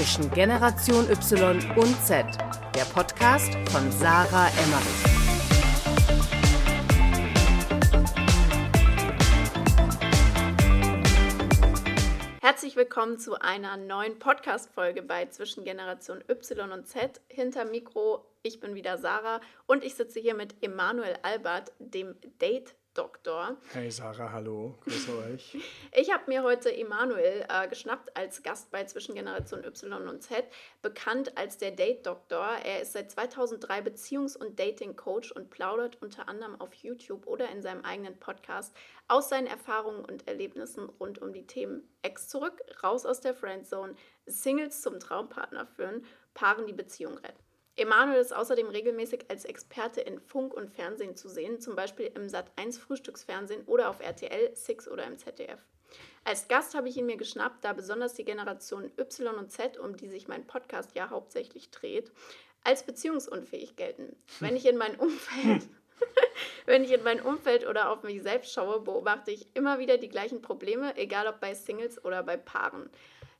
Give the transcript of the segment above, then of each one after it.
zwischen Generation Y und Z, der Podcast von Sarah Emmerich. Herzlich willkommen zu einer neuen Podcast-Folge bei Zwischen Generation Y und Z. Hinter Mikro, ich bin wieder Sarah und ich sitze hier mit Emanuel Albert, dem Date Doktor. Hey Sarah, hallo, grüße euch. Ich habe mir heute Emanuel äh, geschnappt als Gast bei Zwischengeneration Y und Z, bekannt als der Date Doktor. Er ist seit 2003 Beziehungs- und Dating Coach und plaudert unter anderem auf YouTube oder in seinem eigenen Podcast aus seinen Erfahrungen und Erlebnissen rund um die Themen Ex zurück, raus aus der Friendzone, Singles zum Traumpartner führen, Paaren die Beziehung retten. Emanuel ist außerdem regelmäßig als Experte in Funk und Fernsehen zu sehen, zum Beispiel im Sat1 Frühstücksfernsehen oder auf RTL, Six oder im ZDF. Als Gast habe ich ihn mir geschnappt, da besonders die Generation Y und Z, um die sich mein Podcast ja hauptsächlich dreht, als beziehungsunfähig gelten. Wenn ich in mein Umfeld Wenn ich in mein Umfeld oder auf mich selbst schaue, beobachte ich immer wieder die gleichen Probleme, egal ob bei Singles oder bei Paaren.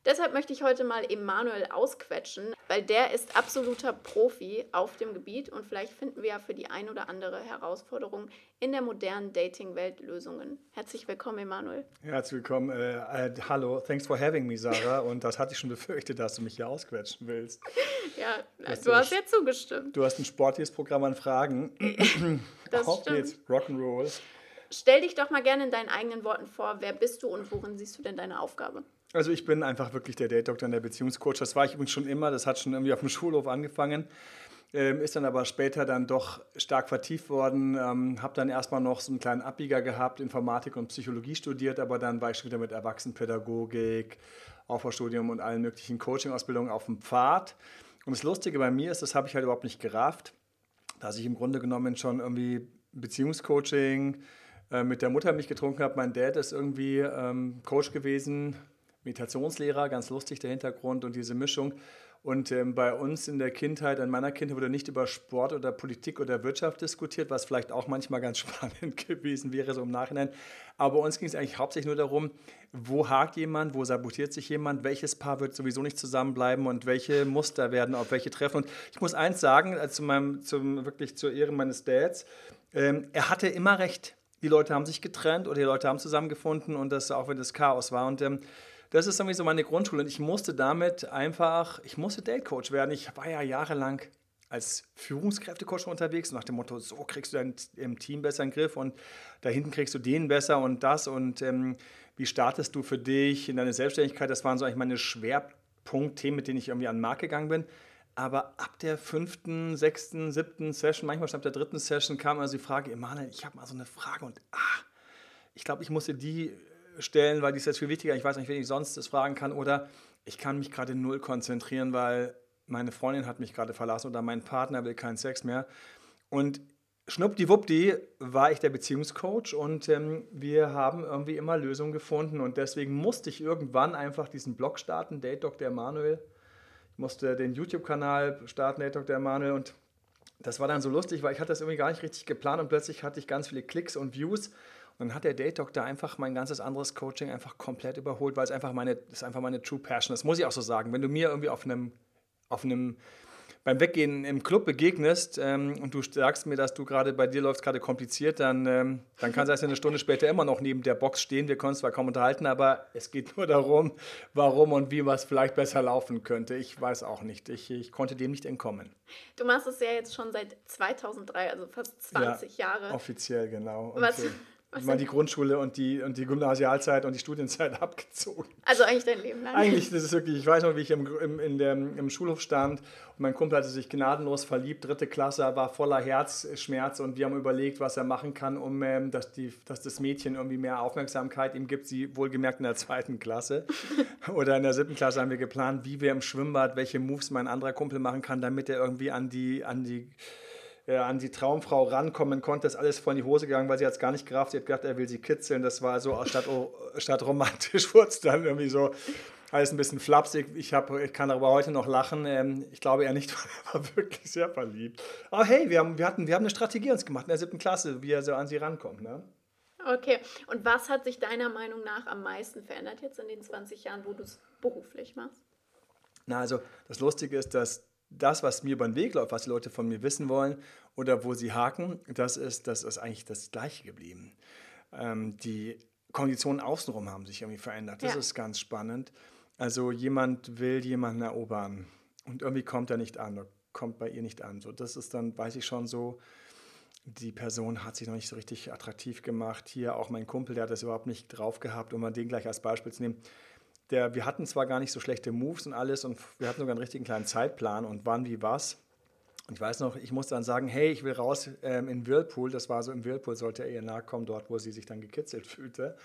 Deshalb möchte ich heute mal Emanuel ausquetschen, weil der ist absoluter Profi auf dem Gebiet und vielleicht finden wir ja für die ein oder andere Herausforderung in der modernen Dating-Welt Lösungen. Herzlich willkommen, Emanuel. Herzlich willkommen. Äh, äh, hallo, thanks for having me, Sarah. Und das hatte ich schon befürchtet, dass du mich hier ausquetschen willst. ja, du, du hast ja zugestimmt. Du hast ein sportliches Programm an Fragen. das Auf stimmt. geht's, Rock'n'Roll. Stell dich doch mal gerne in deinen eigenen Worten vor. Wer bist du und worin siehst du denn deine Aufgabe? Also ich bin einfach wirklich der Date-Doktor und der Beziehungscoach. Das war ich übrigens schon immer. Das hat schon irgendwie auf dem Schulhof angefangen. Ähm, ist dann aber später dann doch stark vertieft worden. Ähm, habe dann erstmal noch so einen kleinen Abbieger gehabt, Informatik und Psychologie studiert, aber dann war ich schon wieder mit Erwachsenenpädagogik, Aufbaustudium und allen möglichen Coaching-Ausbildungen auf dem Pfad. Und das Lustige bei mir ist, das habe ich halt überhaupt nicht gerafft, dass ich im Grunde genommen schon irgendwie Beziehungscoaching äh, mit der Mutter mich getrunken habe. Mein Dad ist irgendwie ähm, Coach gewesen, Meditationslehrer, ganz lustig der Hintergrund und diese Mischung. Und ähm, bei uns in der Kindheit, in meiner Kindheit wurde nicht über Sport oder Politik oder Wirtschaft diskutiert, was vielleicht auch manchmal ganz spannend gewesen wäre, so im Nachhinein. Aber uns ging es eigentlich hauptsächlich nur darum, wo hakt jemand, wo sabotiert sich jemand, welches Paar wird sowieso nicht zusammenbleiben und welche Muster werden auf welche treffen. Und ich muss eins sagen, also zu meinem, zum, wirklich zur Ehre meines Dads, ähm, er hatte immer recht. Die Leute haben sich getrennt oder die Leute haben zusammengefunden und das auch wenn das Chaos war. Und ähm, das ist irgendwie so meine Grundschule. Und ich musste damit einfach, ich musste Date-Coach werden. Ich war ja jahrelang als Führungskräftecoach unterwegs, nach dem Motto, so kriegst du dein Team besser in den Griff und da hinten kriegst du den besser und das und ähm, wie startest du für dich in deine Selbstständigkeit? Das waren so eigentlich meine Schwerpunktthemen, mit denen ich irgendwie an den Markt gegangen bin. Aber ab der fünften, sechsten, siebten Session, manchmal schon ab der dritten Session, kam also die Frage, Emanuel, ich habe mal so eine Frage und ah, ich glaube, ich musste die stellen, weil die ist jetzt viel wichtiger. Ich weiß nicht, wen ich sonst das fragen kann. Oder ich kann mich gerade null konzentrieren, weil meine Freundin hat mich gerade verlassen oder mein Partner will keinen Sex mehr. Und schnuppdiwuppdi war ich der Beziehungscoach und ähm, wir haben irgendwie immer Lösungen gefunden. Und deswegen musste ich irgendwann einfach diesen Blog starten, Date Dr. Emanuel. Ich musste den YouTube-Kanal starten, Date Dr. Emanuel. Und das war dann so lustig, weil ich hatte das irgendwie gar nicht richtig geplant und plötzlich hatte ich ganz viele Klicks und Views dann hat der Date Doctor einfach mein ganzes anderes Coaching einfach komplett überholt, weil es einfach meine, ist einfach meine True Passion. Das muss ich auch so sagen. Wenn du mir irgendwie auf einem, auf einem beim Weggehen im Club begegnest ähm, und du sagst mir, dass du gerade bei dir läuft gerade kompliziert, dann, ähm, dann kann es eine Stunde später immer noch neben der Box stehen. Wir können zwar kaum unterhalten, aber es geht nur darum, warum und wie was vielleicht besser laufen könnte. Ich weiß auch nicht. Ich, ich konnte dem nicht entkommen. Du machst es ja jetzt schon seit 2003, also fast 20 ja, Jahre. Offiziell, genau. Und was mal die Grundschule und die, und die Gymnasialzeit und die Studienzeit abgezogen. Also eigentlich dein Leben lang? Eigentlich, das ist wirklich, ich weiß noch, wie ich im, im, in der, im Schulhof stand und mein Kumpel hatte sich gnadenlos verliebt, dritte Klasse, war voller Herzschmerz und wir haben überlegt, was er machen kann, um ähm, dass, die, dass das Mädchen irgendwie mehr Aufmerksamkeit ihm gibt, sie wohlgemerkt in der zweiten Klasse oder in der siebten Klasse haben wir geplant, wie wir im Schwimmbad, welche Moves mein anderer Kumpel machen kann, damit er irgendwie an die, an die äh, an die Traumfrau rankommen konnte, ist alles voll in die Hose gegangen, weil sie hat es gar nicht gerafft. Sie hat gedacht, er will sie kitzeln. Das war so statt, statt romantisch wurde es dann irgendwie so alles ein bisschen flapsig. Ich, hab, ich kann darüber heute noch lachen. Ähm, ich glaube eher nicht, er war wirklich sehr verliebt. Aber hey, wir haben, wir hatten, wir haben eine Strategie uns gemacht in der siebten Klasse, wie er so an sie rankommt. Ne? Okay, und was hat sich deiner Meinung nach am meisten verändert jetzt in den 20 Jahren, wo du es beruflich machst? Na, also das Lustige ist, dass das, was mir über den Weg läuft, was die Leute von mir wissen wollen oder wo sie haken, das ist, das ist eigentlich das Gleiche geblieben. Ähm, die Konditionen außenrum haben sich irgendwie verändert. Das ja. ist ganz spannend. Also jemand will jemanden erobern und irgendwie kommt er nicht an, kommt bei ihr nicht an. So, das ist dann, weiß ich schon so, die Person hat sich noch nicht so richtig attraktiv gemacht. Hier auch mein Kumpel, der hat das überhaupt nicht drauf gehabt, um mal den gleich als Beispiel zu nehmen. Der, wir hatten zwar gar nicht so schlechte Moves und alles und wir hatten sogar einen richtigen kleinen Zeitplan und wann wie was. Und ich weiß noch, ich musste dann sagen, hey, ich will raus ähm, in Whirlpool. Das war so im Whirlpool, sollte er ihr nahe kommen, dort, wo sie sich dann gekitzelt fühlte.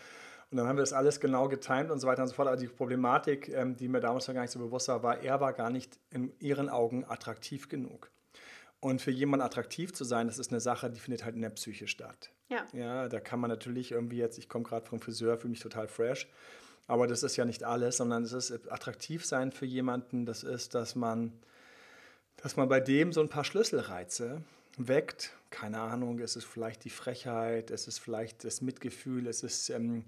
Und dann haben wir das alles genau getimt und so weiter und so fort. Aber die Problematik, ähm, die mir damals noch gar nicht so bewusst war, war, er war gar nicht in ihren Augen attraktiv genug. Und für jemanden attraktiv zu sein, das ist eine Sache, die findet halt in der Psyche statt. Ja. Ja, da kann man natürlich irgendwie jetzt, ich komme gerade vom Friseur, fühle mich total fresh. Aber das ist ja nicht alles, sondern es ist attraktiv sein für jemanden, das ist, dass man, dass man bei dem so ein paar Schlüsselreize weckt. Keine Ahnung, es ist vielleicht die Frechheit, es ist vielleicht das Mitgefühl, es ist ähm,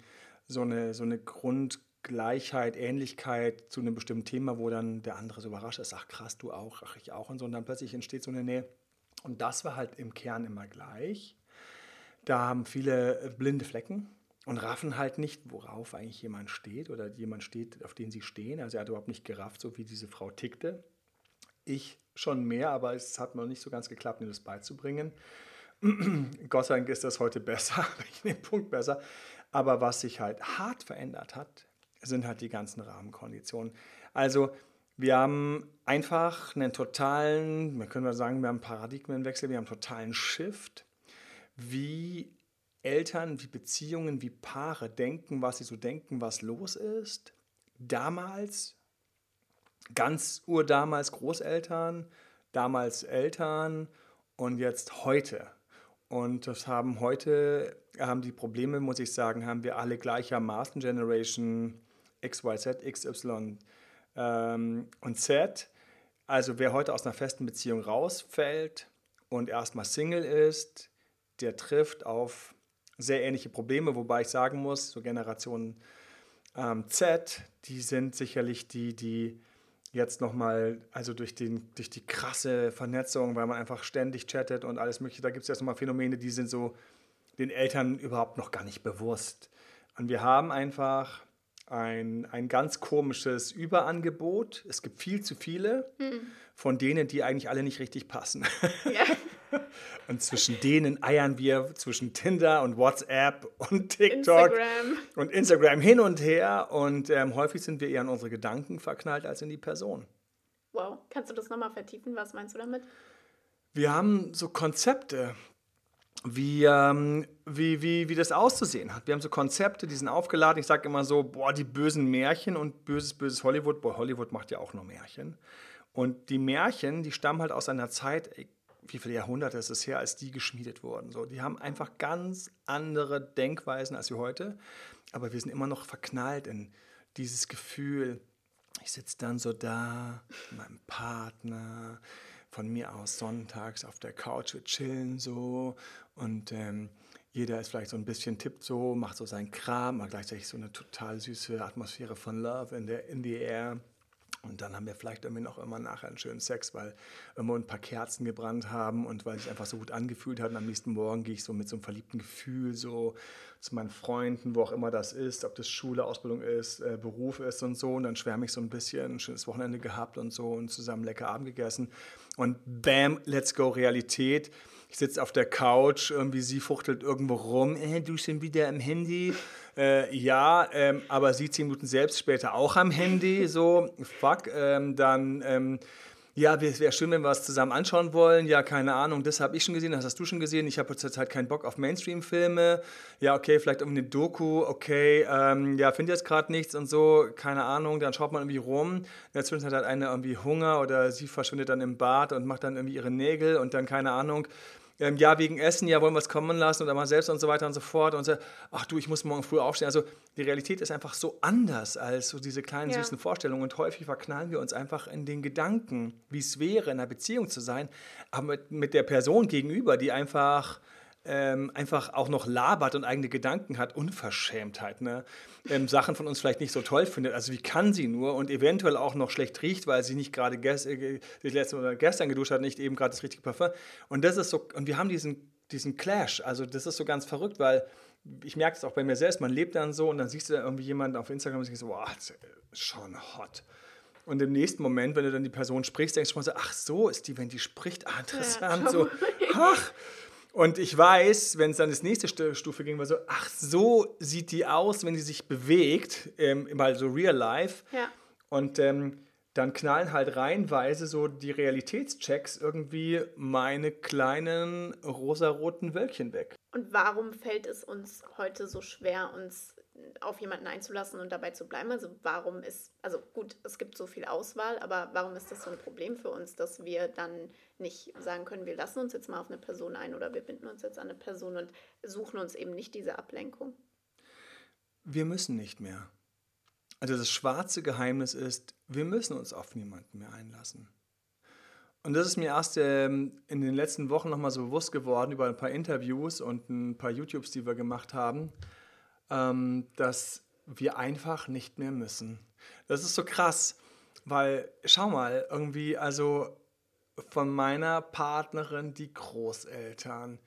so eine, so eine Grundgleichheit, Ähnlichkeit zu einem bestimmten Thema, wo dann der andere so überrascht ist, ach krass, du auch, ach ich auch und so. Und dann plötzlich entsteht so eine Nähe. Und das war halt im Kern immer gleich. Da haben viele äh, blinde Flecken und raffen halt nicht, worauf eigentlich jemand steht oder jemand steht, auf den sie stehen. Also er hat überhaupt nicht gerafft, so wie diese Frau tickte. Ich schon mehr, aber es hat noch nicht so ganz geklappt, mir das beizubringen. Gott sei Dank ist das heute besser, ich den Punkt besser. Aber was sich halt hart verändert hat, sind halt die ganzen Rahmenkonditionen. Also wir haben einfach einen totalen, wir können sagen, wir haben einen Paradigmenwechsel, wir haben einen totalen Shift, wie Eltern, wie Beziehungen, wie Paare denken, was sie so denken, was los ist. Damals, ganz urdamals Großeltern, damals Eltern und jetzt heute. Und das haben heute, haben die Probleme, muss ich sagen, haben wir alle gleichermaßen, Generation X, Y, Z, X, Y ähm, und Z. Also wer heute aus einer festen Beziehung rausfällt und erstmal Single ist, der trifft auf sehr ähnliche Probleme, wobei ich sagen muss, so Generation ähm, Z, die sind sicherlich die, die jetzt nochmal, also durch, den, durch die krasse Vernetzung, weil man einfach ständig chattet und alles mögliche, da gibt es jetzt nochmal Phänomene, die sind so den Eltern überhaupt noch gar nicht bewusst. Und wir haben einfach ein, ein ganz komisches Überangebot. Es gibt viel zu viele hm. Von denen, die eigentlich alle nicht richtig passen. Ja. Und zwischen denen eiern wir zwischen Tinder und WhatsApp und TikTok Instagram. und Instagram hin und her. Und ähm, häufig sind wir eher an unsere Gedanken verknallt als in die Person. Wow, kannst du das nochmal vertiefen? Was meinst du damit? Wir haben so Konzepte, wie, ähm, wie, wie, wie das auszusehen hat. Wir haben so Konzepte, die sind aufgeladen. Ich sage immer so, boah, die bösen Märchen und böses, böses Hollywood. Boah, Hollywood macht ja auch nur Märchen. Und die Märchen, die stammen halt aus einer Zeit, wie viele Jahrhunderte ist es her, als die geschmiedet wurden. So, die haben einfach ganz andere Denkweisen als wir heute, aber wir sind immer noch verknallt in dieses Gefühl, ich sitze dann so da mit meinem Partner, von mir aus sonntags auf der Couch, wir chillen so und ähm, jeder ist vielleicht so ein bisschen tippt so, macht so seinen Kram, aber gleichzeitig so eine total süße Atmosphäre von Love in, der, in the air. Und dann haben wir vielleicht irgendwie noch immer nachher einen schönen Sex, weil immer ein paar Kerzen gebrannt haben und weil es einfach so gut angefühlt hat. Und am nächsten Morgen gehe ich so mit so einem verliebten Gefühl so zu meinen Freunden, wo auch immer das ist, ob das Schule, Ausbildung ist, äh, Beruf ist und so. Und dann schwärme ich so ein bisschen, ein schönes Wochenende gehabt und so und zusammen lecker Abend gegessen. Und bam, let's go, Realität. Ich sitze auf der Couch, irgendwie sie fuchtelt irgendwo rum. Äh, du schon wieder im Handy. Äh, ja, ähm, aber sie zehn Minuten selbst später auch am Handy. So, fuck. Ähm, dann, ähm, ja, wäre schön, wenn wir was zusammen anschauen wollen. Ja, keine Ahnung, das habe ich schon gesehen, das hast du schon gesehen. Ich habe zurzeit keinen Bock auf Mainstream-Filme. Ja, okay, vielleicht um eine Doku. Okay, ähm, ja, finde jetzt gerade nichts und so. Keine Ahnung. Dann schaut man irgendwie rum. In der Zwischenzeit hat eine irgendwie Hunger oder sie verschwindet dann im Bad und macht dann irgendwie ihre Nägel und dann keine Ahnung ähm, ja, wegen Essen, ja, wollen wir es kommen lassen oder mal selbst und so weiter und so fort. Und so, ach du, ich muss morgen früh aufstehen. Also die Realität ist einfach so anders als so diese kleinen ja. süßen Vorstellungen. Und häufig verknallen wir uns einfach in den Gedanken, wie es wäre, in einer Beziehung zu sein, aber mit, mit der Person gegenüber, die einfach ähm, einfach auch noch labert und eigene Gedanken hat, Unverschämtheit, ne? Ähm, Sachen von uns vielleicht nicht so toll findet. Also wie kann sie nur und eventuell auch noch schlecht riecht, weil sie nicht gerade gest äh, gestern geduscht hat, nicht eben gerade das richtige Parfum. Und das ist so, und wir haben diesen, diesen Clash. Also das ist so ganz verrückt, weil ich merke es auch bei mir selbst, man lebt dann so und dann siehst du da irgendwie jemanden auf Instagram und denkst so, wow, schon hot. Und im nächsten Moment, wenn du dann die Person sprichst, denkst du schon so, ach so ist die, wenn die spricht, ah, interessant, ja, so, ach, und ich weiß, wenn es dann das nächste Stufe ging, war so, ach, so sieht die aus, wenn die sich bewegt, ähm, mal so real life. Ja. Und ähm, dann knallen halt reihenweise so die Realitätschecks irgendwie meine kleinen rosaroten Wölkchen weg. Und warum fällt es uns heute so schwer, uns auf jemanden einzulassen und dabei zu bleiben? Also warum ist, also gut, es gibt so viel Auswahl, aber warum ist das so ein Problem für uns, dass wir dann nicht sagen können, wir lassen uns jetzt mal auf eine Person ein oder wir binden uns jetzt an eine Person und suchen uns eben nicht diese Ablenkung? Wir müssen nicht mehr. Also das schwarze Geheimnis ist, wir müssen uns auf niemanden mehr einlassen. Und das ist mir erst ähm, in den letzten Wochen nochmal so bewusst geworden über ein paar Interviews und ein paar YouTubes, die wir gemacht haben ähm, dass wir einfach nicht mehr müssen. Das ist so krass, weil schau mal, irgendwie, also von meiner Partnerin, die Großeltern,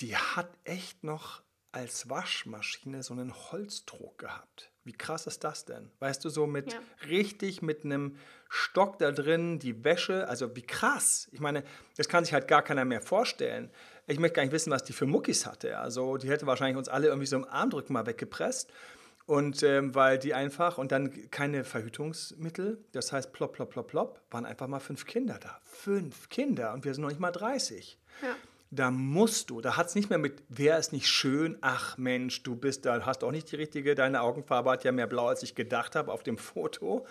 die hat echt noch als Waschmaschine so einen Holzdruck gehabt. Wie krass ist das denn? Weißt du, so mit ja. richtig mit einem Stock da drin, die Wäsche, also wie krass. Ich meine, das kann sich halt gar keiner mehr vorstellen. Ich möchte gar nicht wissen, was die für Muckis hatte. Also die hätte wahrscheinlich uns alle irgendwie so im Armdrücken mal weggepresst. Und ähm, weil die einfach, und dann keine Verhütungsmittel, das heißt plopp, plopp, plopp, plopp, waren einfach mal fünf Kinder da. Fünf Kinder und wir sind noch nicht mal 30. Ja. Da musst du, da hat es nicht mehr mit, wer ist nicht schön, ach Mensch, du bist da, hast auch nicht die richtige, deine Augenfarbe hat ja mehr blau, als ich gedacht habe auf dem Foto.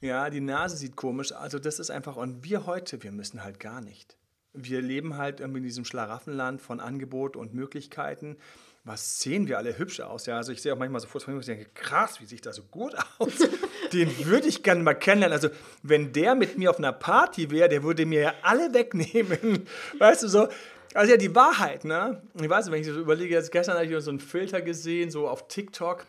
Ja, die Nase sieht komisch, also das ist einfach, und wir heute, wir müssen halt gar nicht wir leben halt in diesem Schlaraffenland von Angebot und Möglichkeiten. Was sehen wir alle hübsch aus? Ja, also ich sehe auch manchmal so Fotos von mir und denke, krass, wie sieht das so gut aus? Den würde ich gerne mal kennenlernen. Also, wenn der mit mir auf einer Party wäre, der würde mir ja alle wegnehmen. Weißt du, so. Also ja, die Wahrheit, ne? Ich weiß nicht, wenn ich so überlege, jetzt gestern habe ich so einen Filter gesehen, so auf TikTok,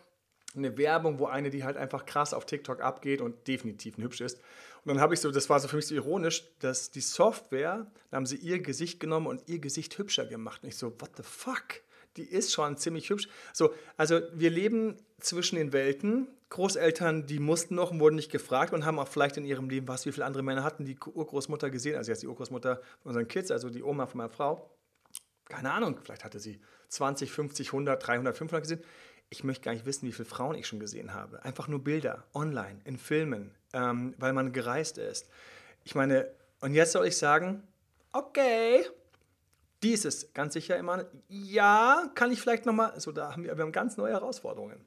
eine Werbung, wo eine, die halt einfach krass auf TikTok abgeht und definitiv hübsch ist. Und dann habe ich so, das war so für mich so ironisch, dass die Software, da haben sie ihr Gesicht genommen und ihr Gesicht hübscher gemacht. Und ich so, what the fuck? Die ist schon ziemlich hübsch. So, also wir leben zwischen den Welten. Großeltern, die mussten noch und wurden nicht gefragt und haben auch vielleicht in ihrem Leben, was, wie viele andere Männer hatten die Urgroßmutter gesehen, also jetzt die Urgroßmutter von unseren Kids, also die Oma von meiner Frau. Keine Ahnung, vielleicht hatte sie 20, 50, 100, 300, 500 gesehen ich möchte gar nicht wissen, wie viele Frauen ich schon gesehen habe. Einfach nur Bilder, online, in Filmen, ähm, weil man gereist ist. Ich meine, und jetzt soll ich sagen, okay, dies ist ganz sicher immer, ja, kann ich vielleicht nochmal, so da haben wir, wir haben ganz neue Herausforderungen.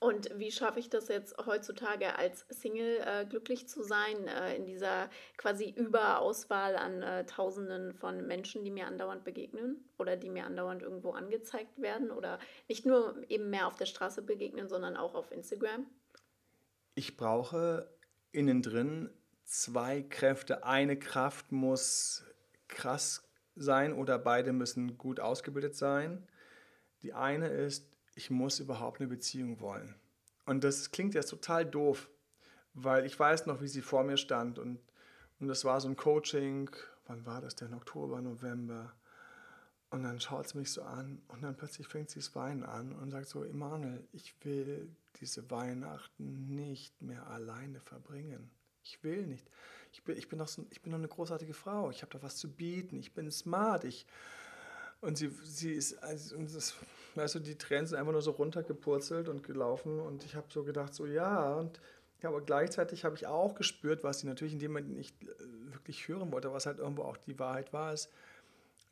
Und wie schaffe ich das jetzt heutzutage als Single äh, glücklich zu sein, äh, in dieser quasi Überauswahl an äh, Tausenden von Menschen, die mir andauernd begegnen oder die mir andauernd irgendwo angezeigt werden oder nicht nur eben mehr auf der Straße begegnen, sondern auch auf Instagram? Ich brauche innen drin zwei Kräfte. Eine Kraft muss krass sein oder beide müssen gut ausgebildet sein. Die eine ist, ich muss überhaupt eine Beziehung wollen. Und das klingt jetzt total doof, weil ich weiß noch, wie sie vor mir stand und, und das war so ein Coaching, wann war das denn? Oktober, November. Und dann schaut sie mich so an und dann plötzlich fängt sie das Weinen an und sagt so, Emanuel, ich will diese Weihnachten nicht mehr alleine verbringen. Ich will nicht. Ich bin, ich bin, doch, so, ich bin doch eine großartige Frau. Ich habe da was zu bieten. Ich bin smart. Ich, und sie, sie ist, also, das, weißt du, die Tränen sind einfach nur so runtergepurzelt und gelaufen und ich habe so gedacht, so ja, und ja, aber gleichzeitig habe ich auch gespürt, was sie natürlich in dem Moment nicht äh, wirklich hören wollte, was halt irgendwo auch die Wahrheit war, ist,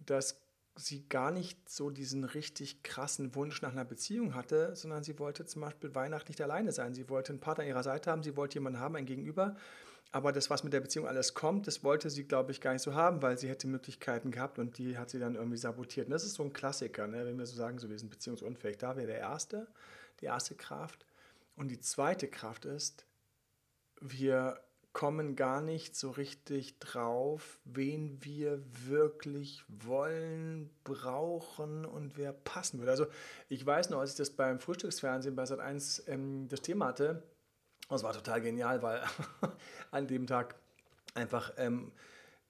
dass sie gar nicht so diesen richtig krassen Wunsch nach einer Beziehung hatte, sondern sie wollte zum Beispiel Weihnachten nicht alleine sein. Sie wollte einen Partner an ihrer Seite haben, sie wollte jemanden haben, ein Gegenüber, aber das, was mit der Beziehung alles kommt, das wollte sie, glaube ich, gar nicht so haben, weil sie hätte Möglichkeiten gehabt und die hat sie dann irgendwie sabotiert. Und das ist so ein Klassiker, ne? wenn wir so sagen, so wir sind beziehungsunfähig. Da wäre der erste, die erste Kraft. Und die zweite Kraft ist, wir kommen gar nicht so richtig drauf, wen wir wirklich wollen, brauchen und wer passen würde. Also ich weiß noch, als ich das beim Frühstücksfernsehen bei Sat1 ähm, das Thema hatte, das war total genial, weil an dem Tag einfach, ähm,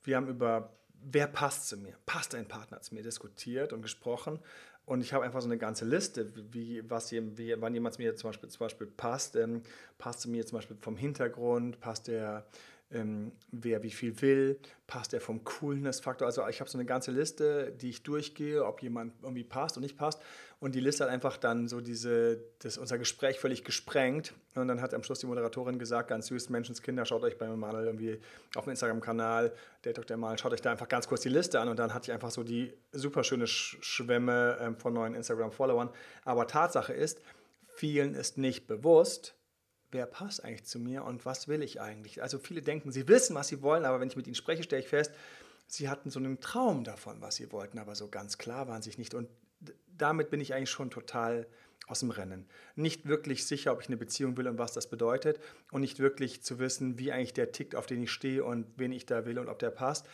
wir haben über, wer passt zu mir, passt ein Partner zu mir, diskutiert und gesprochen. Und ich habe einfach so eine ganze Liste, wie, was, wie, wann jemand mir zum Beispiel, zum Beispiel passt. Ähm, passt mir zum Beispiel vom Hintergrund, passt der ähm, wer wie viel will, passt er vom Coolness-Faktor. Also ich habe so eine ganze Liste, die ich durchgehe, ob jemand irgendwie passt und nicht passt. Und die Liste hat einfach dann so diese, das, unser Gespräch völlig gesprengt. Und dann hat am Schluss die Moderatorin gesagt, ganz süß, Menschenskinder, schaut euch bei Emanuel irgendwie auf dem Instagram-Kanal, der Dr. Mal, schaut euch da einfach ganz kurz die Liste an. Und dann hatte ich einfach so die super schöne Schwemme ähm, von neuen Instagram-Followern. Aber Tatsache ist, vielen ist nicht bewusst, wer passt eigentlich zu mir und was will ich eigentlich. Also viele denken, sie wissen, was sie wollen, aber wenn ich mit ihnen spreche, stelle ich fest, sie hatten so einen Traum davon, was sie wollten, aber so ganz klar waren sie nicht. Und damit bin ich eigentlich schon total aus dem Rennen. Nicht wirklich sicher, ob ich eine Beziehung will und was das bedeutet und nicht wirklich zu wissen, wie eigentlich der tickt, auf den ich stehe und wen ich da will und ob der passt.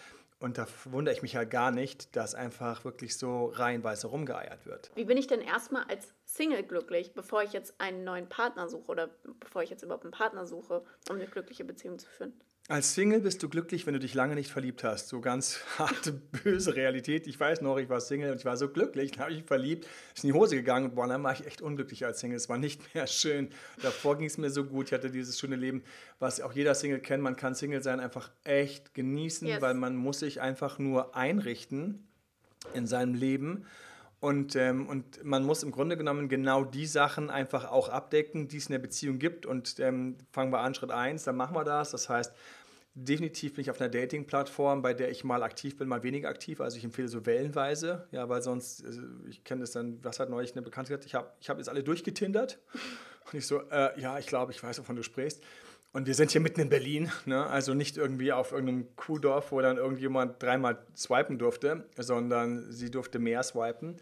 Und da wundere ich mich ja gar nicht, dass einfach wirklich so reihenweise rumgeeiert wird. Wie bin ich denn erstmal als Single glücklich, bevor ich jetzt einen neuen Partner suche oder bevor ich jetzt überhaupt einen Partner suche, um eine glückliche Beziehung zu führen? Als Single bist du glücklich, wenn du dich lange nicht verliebt hast. So ganz harte, böse Realität. Ich weiß noch, ich war Single und ich war so glücklich, dann habe ich mich verliebt, ist in die Hose gegangen und boah, dann war ich echt unglücklich als Single. Es war nicht mehr schön. Davor ging es mir so gut. Ich hatte dieses schöne Leben, was auch jeder Single kennt. Man kann Single sein einfach echt genießen, yes. weil man muss sich einfach nur einrichten in seinem Leben. Und, ähm, und man muss im Grunde genommen genau die Sachen einfach auch abdecken, die es in der Beziehung gibt. Und ähm, fangen wir an, Schritt 1, dann machen wir das. Das heißt, definitiv bin ich auf einer Dating-Plattform, bei der ich mal aktiv bin, mal weniger aktiv. Also ich empfehle so wellenweise, ja, weil sonst, also ich kenne das dann, was hat neulich eine Bekannte gesagt, ich habe ich hab jetzt alle durchgetindert. Und ich so, äh, ja, ich glaube, ich weiß, wovon du sprichst. Und wir sind hier mitten in Berlin, ne? also nicht irgendwie auf irgendeinem Kuhdorf, wo dann irgendjemand dreimal swipen durfte, sondern sie durfte mehr swipen.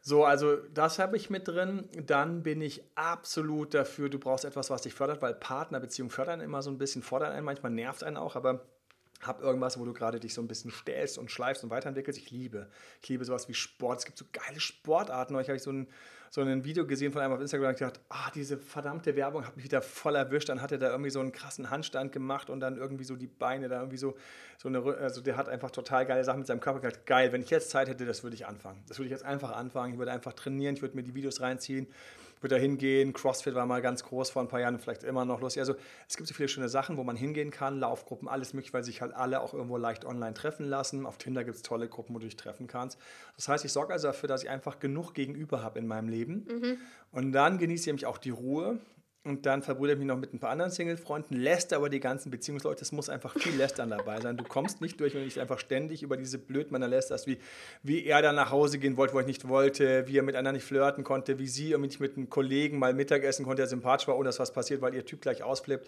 So, also das habe ich mit drin. Dann bin ich absolut dafür, du brauchst etwas, was dich fördert, weil Partnerbeziehungen fördern immer so ein bisschen, fordern einen, manchmal nervt einen auch, aber hab irgendwas, wo du gerade dich so ein bisschen stellst und schleifst und weiterentwickelst. Ich liebe. Ich liebe sowas wie Sport. Es gibt so geile Sportarten. Neulich habe ich so ein, so ein Video gesehen von einem auf Instagram und gedacht, ah, diese verdammte Werbung hat mich wieder voll erwischt. Dann hat er da irgendwie so einen krassen Handstand gemacht und dann irgendwie so die Beine da irgendwie so, so eine, also der hat einfach total geile Sachen mit seinem Körper gesagt. Geil, wenn ich jetzt Zeit hätte, das würde ich anfangen. Das würde ich jetzt einfach anfangen. Ich würde einfach trainieren, ich würde mir die Videos reinziehen würde da hingehen. CrossFit war mal ganz groß vor ein paar Jahren, vielleicht immer noch lustig. Also es gibt so viele schöne Sachen, wo man hingehen kann, Laufgruppen, alles mögliche, weil sich halt alle auch irgendwo leicht online treffen lassen. Auf Tinder gibt es tolle Gruppen, wo du dich treffen kannst. Das heißt, ich sorge also dafür, dass ich einfach genug Gegenüber habe in meinem Leben. Mhm. Und dann genieße ich nämlich auch die Ruhe und dann verbrüdere ich mich noch mit ein paar anderen Single-Freunden, lässt aber die ganzen Beziehungsleute. Es muss einfach viel Lästern dabei sein. Du kommst nicht durch, wenn du dich einfach ständig über diese Blödmänner lästerst, wie, wie er dann nach Hause gehen wollte, wo ich nicht wollte, wie er miteinander nicht flirten konnte, wie sie irgendwie nicht mit einem Kollegen mal Mittagessen konnte, der sympathisch war, ohne dass was passiert, weil ihr Typ gleich ausflippt.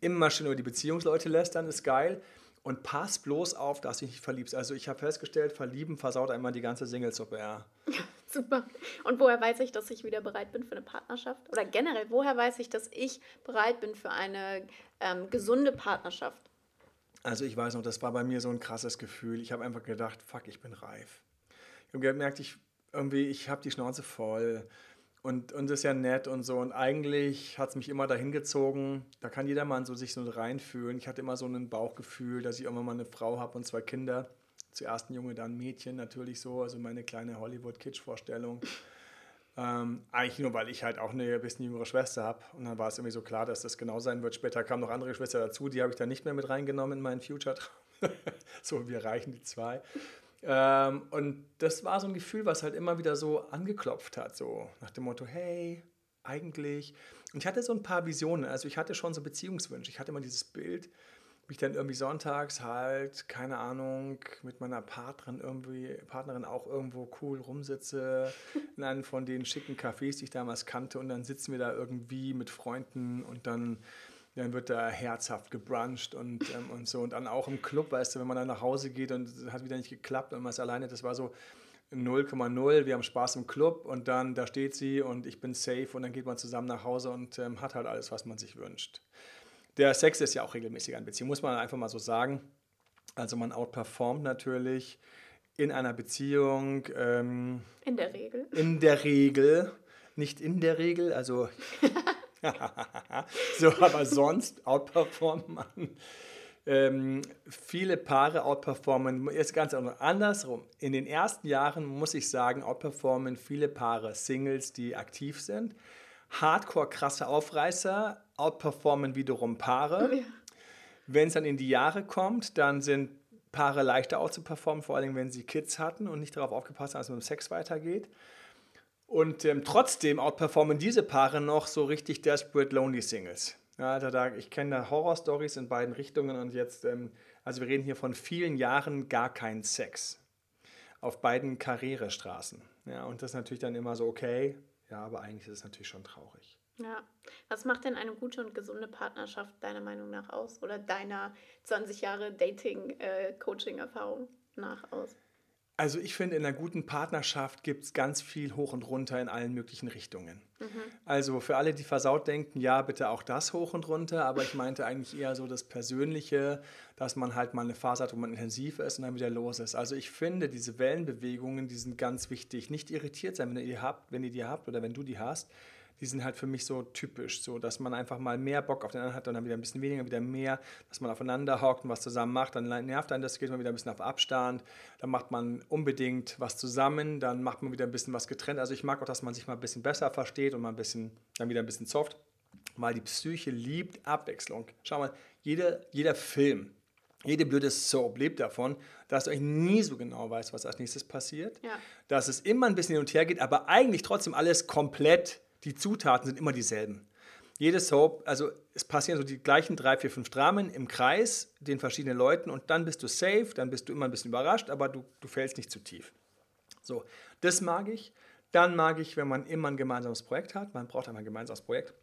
Immer schön über die Beziehungsleute lästern, ist geil. Und pass bloß auf, dass du dich nicht verliebst. Also ich habe festgestellt, verlieben versaut einmal die ganze Single-Suppe, ja. Super. Und woher weiß ich, dass ich wieder bereit bin für eine Partnerschaft? Oder generell, woher weiß ich, dass ich bereit bin für eine ähm, gesunde Partnerschaft? Also ich weiß noch, das war bei mir so ein krasses Gefühl. Ich habe einfach gedacht, fuck, ich bin reif. Ich habe gemerkt, ich irgendwie, ich habe die Schnauze voll und, das ist ja nett und so. Und eigentlich hat es mich immer dahin gezogen. Da kann jeder Mann so sich so reinfühlen. Ich hatte immer so ein Bauchgefühl, dass ich irgendwann mal eine Frau habe und zwei Kinder. Zuerst ein Junge, dann ein Mädchen, natürlich so. Also meine kleine Hollywood-Kitsch-Vorstellung. Ähm, eigentlich nur, weil ich halt auch eine bisschen jüngere Schwester habe. Und dann war es irgendwie so klar, dass das genau sein wird. Später kamen noch andere Schwestern dazu, die habe ich dann nicht mehr mit reingenommen in meinen Future-Traum. so, wir reichen die zwei. Ähm, und das war so ein Gefühl, was halt immer wieder so angeklopft hat, so nach dem Motto, hey, eigentlich. Und ich hatte so ein paar Visionen, also ich hatte schon so Beziehungswünsche. Ich hatte immer dieses Bild, wie ich dann irgendwie sonntags halt, keine Ahnung, mit meiner Partnerin irgendwie, Partnerin auch irgendwo cool rumsitze, in einem von den schicken Cafés, die ich damals kannte, und dann sitzen wir da irgendwie mit Freunden und dann dann wird da herzhaft gebruncht und, ähm, und so. Und dann auch im Club, weißt du, wenn man dann nach Hause geht und es hat wieder nicht geklappt und man ist alleine, das war so 0,0, wir haben Spaß im Club und dann da steht sie und ich bin safe und dann geht man zusammen nach Hause und ähm, hat halt alles, was man sich wünscht. Der Sex ist ja auch regelmäßig eine Beziehung, muss man einfach mal so sagen. Also man outperformt natürlich in einer Beziehung. Ähm, in der Regel. In der Regel. Nicht in der Regel, also. so, aber sonst outperformt man. Ähm, viele Paare outperformen, jetzt ganz andersrum. In den ersten Jahren muss ich sagen, outperformen viele Paare Singles, die aktiv sind. Hardcore krasse Aufreißer outperformen wiederum Paare. Ja. Wenn es dann in die Jahre kommt, dann sind Paare leichter auszuperformen, vor allem wenn sie Kids hatten und nicht darauf aufgepasst haben, dass es mit dem Sex weitergeht. Und ähm, trotzdem outperformen diese Paare noch so richtig desperate lonely Singles. Ja, da, da, ich kenne da Horror-Stories in beiden Richtungen und jetzt, ähm, also wir reden hier von vielen Jahren gar kein Sex. Auf beiden Karrierestraßen. Ja, und das ist natürlich dann immer so, okay, ja, aber eigentlich ist es natürlich schon traurig. Ja. Was macht denn eine gute und gesunde Partnerschaft deiner Meinung nach aus? Oder deiner 20 Jahre Dating-Coaching-Erfahrung äh, nach aus? Also ich finde, in einer guten Partnerschaft gibt es ganz viel hoch und runter in allen möglichen Richtungen. Mhm. Also für alle, die versaut denken, ja, bitte auch das hoch und runter, aber ich meinte eigentlich eher so das Persönliche, dass man halt mal eine Phase hat, wo man intensiv ist und dann wieder los ist. Also ich finde, diese Wellenbewegungen, die sind ganz wichtig. Nicht irritiert sein, wenn ihr die habt, wenn ihr die habt oder wenn du die hast, die sind halt für mich so typisch, so dass man einfach mal mehr Bock auf den anderen hat und dann wieder ein bisschen weniger, wieder mehr, dass man aufeinander hockt und was zusammen macht, dann nervt einen das, geht man wieder ein bisschen auf Abstand, dann macht man unbedingt was zusammen, dann macht man wieder ein bisschen was getrennt. Also ich mag auch, dass man sich mal ein bisschen besser versteht und mal ein bisschen, dann wieder ein bisschen soft, weil die Psyche liebt Abwechslung. Schau mal, jeder, jeder Film, jede blöde Soap lebt davon, dass du euch nie so genau weißt, was als nächstes passiert. Ja. Dass es immer ein bisschen hin und her geht, aber eigentlich trotzdem alles komplett die Zutaten sind immer dieselben. Jede Soap, also es passieren so die gleichen drei, vier, fünf Dramen im Kreis, den verschiedenen Leuten und dann bist du safe, dann bist du immer ein bisschen überrascht, aber du, du fällst nicht zu tief. So, das mag ich. Dann mag ich, wenn man immer ein gemeinsames Projekt hat. Man braucht einmal ein gemeinsames Projekt,